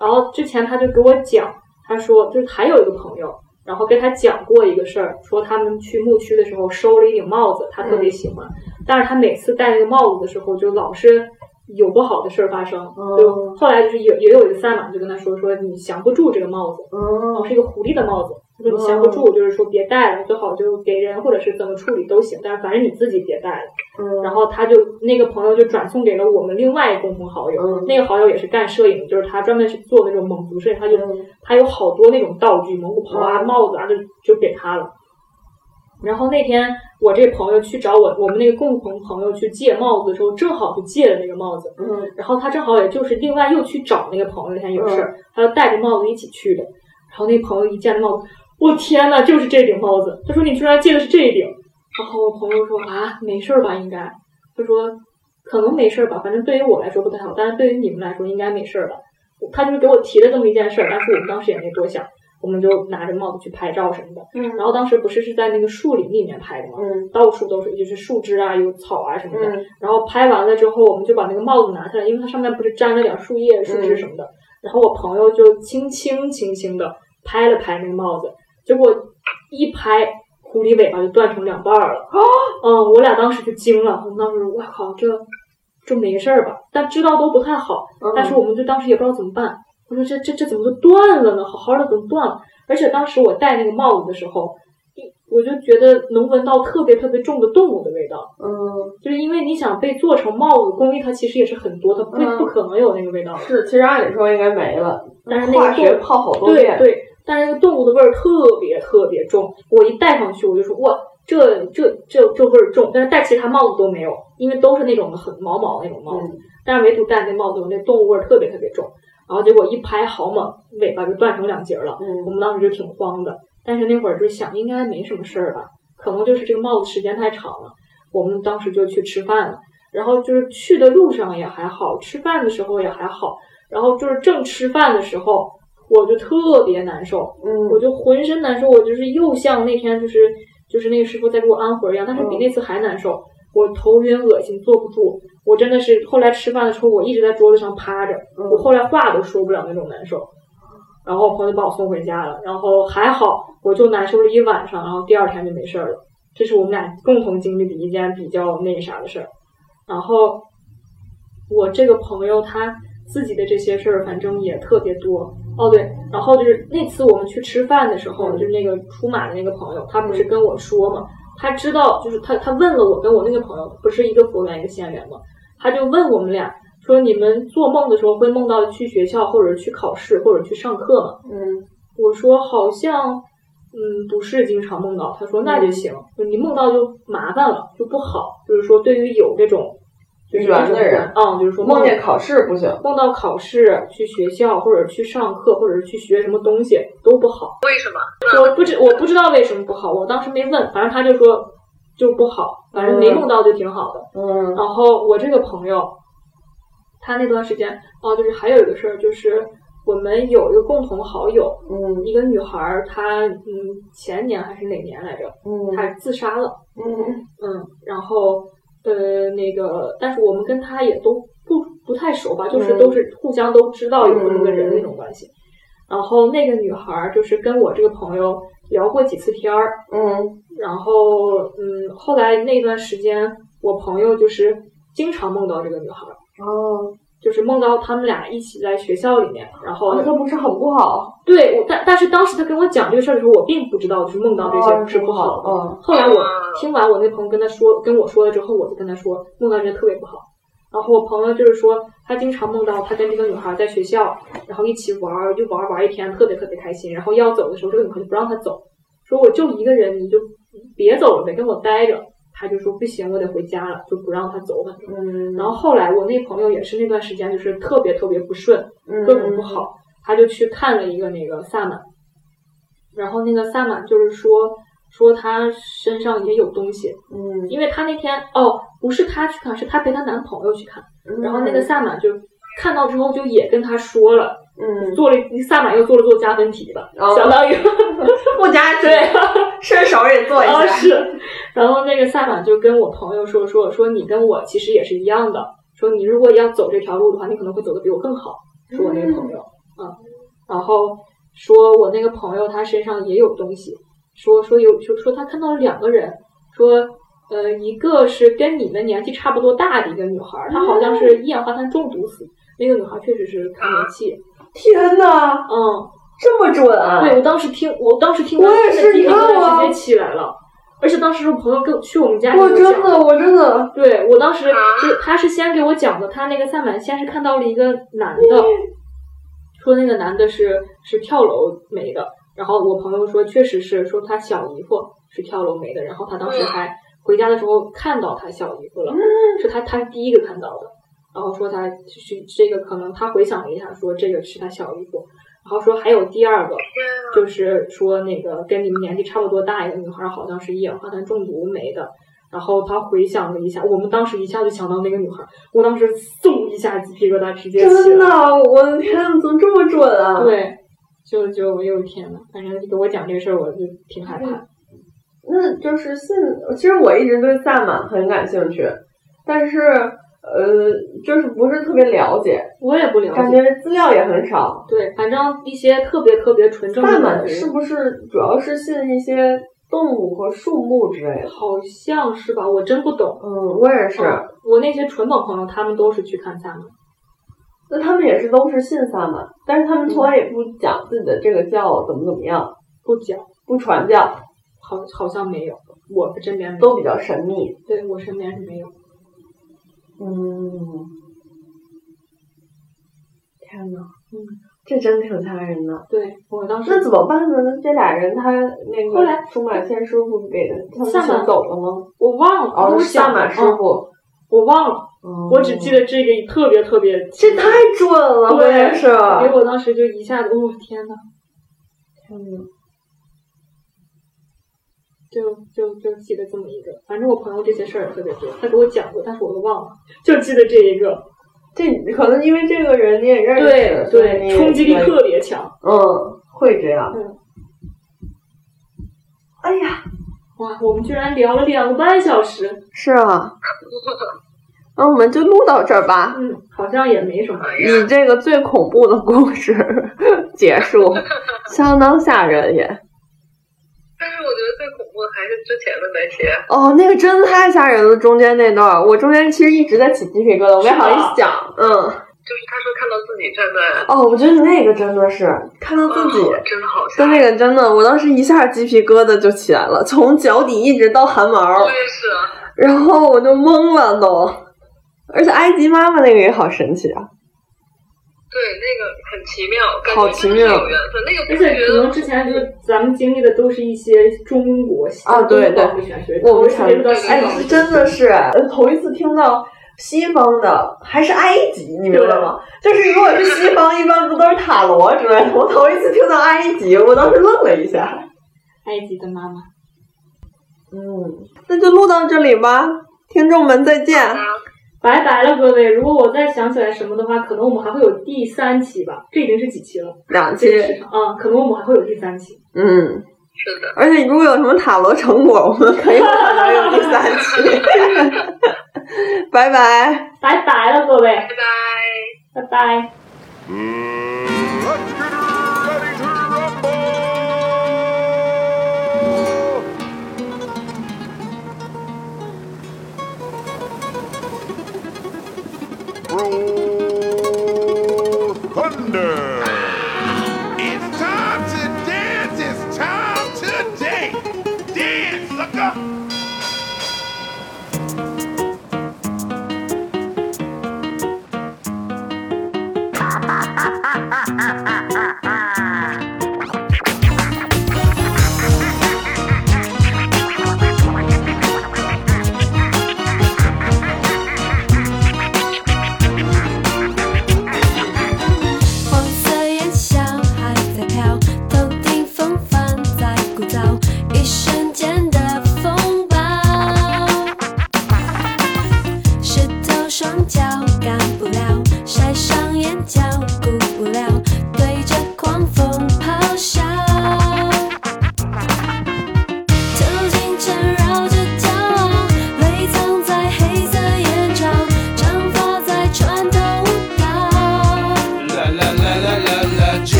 然后之前他就给我讲，他说就是还有一个朋友。然后跟他讲过一个事儿，说他们去牧区的时候收了一顶帽子，他特别喜欢，但是他每次戴那个帽子的时候，就老是有不好的事儿发生。就后来就是也也有一个萨满就跟他说说你降不住这个帽子，哦，是一个狐狸的帽子，他说你降不住，就是说别戴了，最好就给人或者是怎么处理都行，但是反正你自己别戴了。然后他就那个朋友就转送给了我们另外一个共同好友，那个好友也是干摄影，就是他专门去做那种蒙族摄影，他就他有好多那种道具，蒙古袍啊、帽子啊，就就给他了。然后那天我这朋友去找我，我们那个共同朋友去借帽子的时候，正好就借了那个帽子。嗯。然后他正好也就是另外又去找那个朋友，那天有事儿，他就戴着帽子一起去的。然后那朋友一见帽子，我天呐，就是这顶帽子！他说你居然借的是这一顶。然后我朋友说啊，没事儿吧？应该。他说可能没事儿吧，反正对于我来说不太好，但是对于你们来说应该没事儿吧。他就是给我提了这么一件事儿，但是我们当时也没多想。我们就拿着帽子去拍照什么的，嗯，然后当时不是是在那个树林里面拍的嘛，嗯，到处都是就是树枝啊，有草啊什么的，嗯，然后拍完了之后，我们就把那个帽子拿下来，因为它上面不是沾了点树叶、树枝什么的，然后我朋友就轻轻轻轻的拍了拍那个帽子，结果一拍，狐狸尾巴就断成两半了，哦，嗯，我俩当时就惊了，我们当时我靠，这这没事儿吧？但知道都不太好，但是我们就当时也不知道怎么办。我说这这这怎么就断了呢？好好的怎么断了？而且当时我戴那个帽子的时候，我就觉得能闻到特别特别重的动物的味道。嗯，就是因为你想被做成帽子，工艺它其实也是很多，它不、嗯、不可能有那个味道。是，其实按理说应该没了，但是那个化学泡好多遍。对对，但是那个动物的味儿特别特别重。我一戴上去，我就说哇，这这这这味儿重。但是戴其他帽子都没有，因为都是那种很毛毛那种帽子。嗯、但是唯独戴那帽子，那动物味儿特别特别重。然后结果一拍好猛，尾巴就断成两截了。嗯，我们当时就挺慌的，但是那会儿就想应该没什么事儿吧，可能就是这个帽子时间太长了。我们当时就去吃饭了，然后就是去的路上也还好，吃饭的时候也还好，然后就是正吃饭的时候，我就特别难受，嗯，我就浑身难受，我就是又像那天就是就是那个师傅在给我安魂一样，但是比那次还难受。我头晕恶心，坐不住。我真的是后来吃饭的时候，我一直在桌子上趴着，嗯我后来话都说不了那种难受。然后我朋友就把我送回家了，然后还好，我就难受了一晚上，然后第二天就没事儿了。这是我们俩共同经历的一件比较那啥的事儿。然后我这个朋友他自己的这些事儿，反正也特别多。哦对，然后就是那次我们去吃饭的时候，就是那个出马的那个朋友，他不是跟我说嘛，他知道就是他他问了我跟我那个朋友，不是一个服务员一个线员嘛，他就问我们俩说你们做梦的时候会梦到去学校或者去考试或者去上课吗？嗯我说好像，嗯，不是经常梦到。他说那就行，就你梦到就麻烦了，就不好。就是说，对于有这种就是缘的人嗯，就是说梦见考试不行。梦到考试、去学校或者去上课或者是去学什么东西都不好。为什么？我不知我不知道为什么不好，我当时没问，反正他就说就不好，反正没梦到就挺好的。嗯然后我这个朋友，他那段时间哦，就是还有一个事儿，就是我们有一个共同好友，嗯一个女孩儿，她嗯前年还是哪年来着，嗯她自杀了，嗯嗯，然后呃那个，但是我们跟他也都不不太熟吧，就是嗯。都是互相都知道有这么个人的那种关系。然后那个女孩儿就是跟我这个朋友聊过几次天儿，嗯。然后嗯，后来那段时间，我朋友就是经常梦到这个女孩儿，哦，就是梦到他们俩一起在学校里面，然后哦，那不是很不好？对，我但但是当时他跟我讲这个事儿的时候，我并不知道，就是梦到这些哦是不好的。嗯后来我听完我那朋友跟他说跟我说了之后，我就跟他说梦到这些特别不好。然后我朋友就是说，他经常梦到他跟这个女孩在学校，然后一起玩儿，就玩儿玩儿一天，特别特别开心。然后要走的时候，这个女孩就不让他走，说我就一个人，你就别走了呗，跟我待着。他就说不行，我得回家了，就不让他走，反正。嗯，然后后来我那朋友也是那段时间就是特别特别不顺，嗯。各种不好，他就去看了一个那个萨满，然后那个萨满就是说说他身上也有东西，嗯，因为他那天哦不是他去看，是他陪她男朋友去看，嗯，然后那个萨满就看到之后就也跟他说了，嗯，做了萨满又做了做加分题吧，哦。相当于 (laughs) 不加对。(laughs) 顺手也做一啊，下，是，然后那个萨满就跟我朋友说说说你跟我其实也是一样的，说你如果要走这条路的话，你可能会走的比我更好，说我那个朋友，嗯，然后说我那个朋友他身上也有东西，说说有就说他看到了两个人，说呃一个是跟你们年纪差不多大的一个女孩儿，她好像是一氧化碳中毒死，那个女孩确实是更年期，天哪，嗯。这么准啊！对，我当时听，我当时听我也是你真的鸡皮疙看我直接起来了。而且当时我朋友跟去我们家给我真的，我真的，对我当时是他是先给我讲的，他那个萨满先是看到了一个男的，说那个男的是是跳楼没的，然后我朋友说确实是说他小姨夫是跳楼没的，然后他当时还回家的时候看到他小姨夫了，是他他是第一个看到的，然后说他是这个可能他回想了一下，说这个是他小姨夫，然后说还有第二个！就是说那个跟你们年纪差不多大一个女孩，好像是一氧化碳中毒没的。然后他回想了一下，我们当时一下就想到那个女孩，我当时嗖一下鸡皮疙瘩直接起真的。，我的天，怎么这么准啊？，对，就就哎呦天呐，反正你给我讲这事儿，我就挺害怕。那就是现，其实我一直对萨满很感兴趣，但是呃，就是不是特别了解，我也不了解感。觉资料也很少。对，反正一些特别特别纯正的萨满是不是主要是信一些动物和树木之类的？好像是吧？我真不懂。嗯，我也是。嗯我那些纯本朋友，他们都是去看萨满。那他们也是都是信萨满，但是他们从来也不讲自己的这个教怎么怎么样，不讲，不传教，好好像没有，我身边没有都比较神秘。对我身边是没有。嗯，天呐，嗯，这真挺吓人的。对我当时那怎么办呢？那这俩人他那个后来个出马仙师傅给的，他们萨满先走了吗？我忘了，他哦，跟我是萨马师傅。我忘了，哦我只记得这个特别特别，这太准了，对是。给我当时就一下子，哦天呐，天呐就就就记得这么一个。反正我朋友这些事儿也特别多，他给我讲过，但是我都忘了，就记得这一个。这可能因为这个人你也认识，对对，冲击力特别强。嗯，会这样。嗯，哎呀，哇，我们居然聊了两个半小时，是啊，那我们就录到这儿吧。嗯，好像也没什么。哎呀以这个最恐怖的故事 (laughs) 结束，相当吓人也。我还是之前的那些。哦，那个真的太吓人了，中间那段，我中间其实一直在起鸡皮疙瘩，我没好意思讲。嗯，就是他说看到自己站在，哦，我觉得那个真的是看到自己哦真的好吓人。那个真的，我当时一下鸡皮疙瘩就起来了，从脚底一直到汗毛我，也是啊，然后我就懵了都。而且埃及妈妈那个也好神奇啊！对，那个很奇妙，感好奇妙有缘分。那个而且可能之前就咱们经历的都是一些中国啊对对我们特别是到西哎方，真的是呃头一次听到西方的，还是埃及，你明白吗？就是如果是西方，(laughs) 一般不都是塔罗之类的？我头一次听到埃及，我当时愣了一下。埃及的妈妈。嗯，那就录到这里吧，听众们再见。啊，拜拜了，各位！如果我再想起来什么的话，可能我们还会有第三期吧。这已经是几期了？两期，啊，可能我们还会有第三期。嗯，是的，而且如果有什么塔罗成果，我们可以可能有第三期。(laughs) 拜拜。拜拜了，各位，拜拜。拜拜。Let's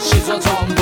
始作俑。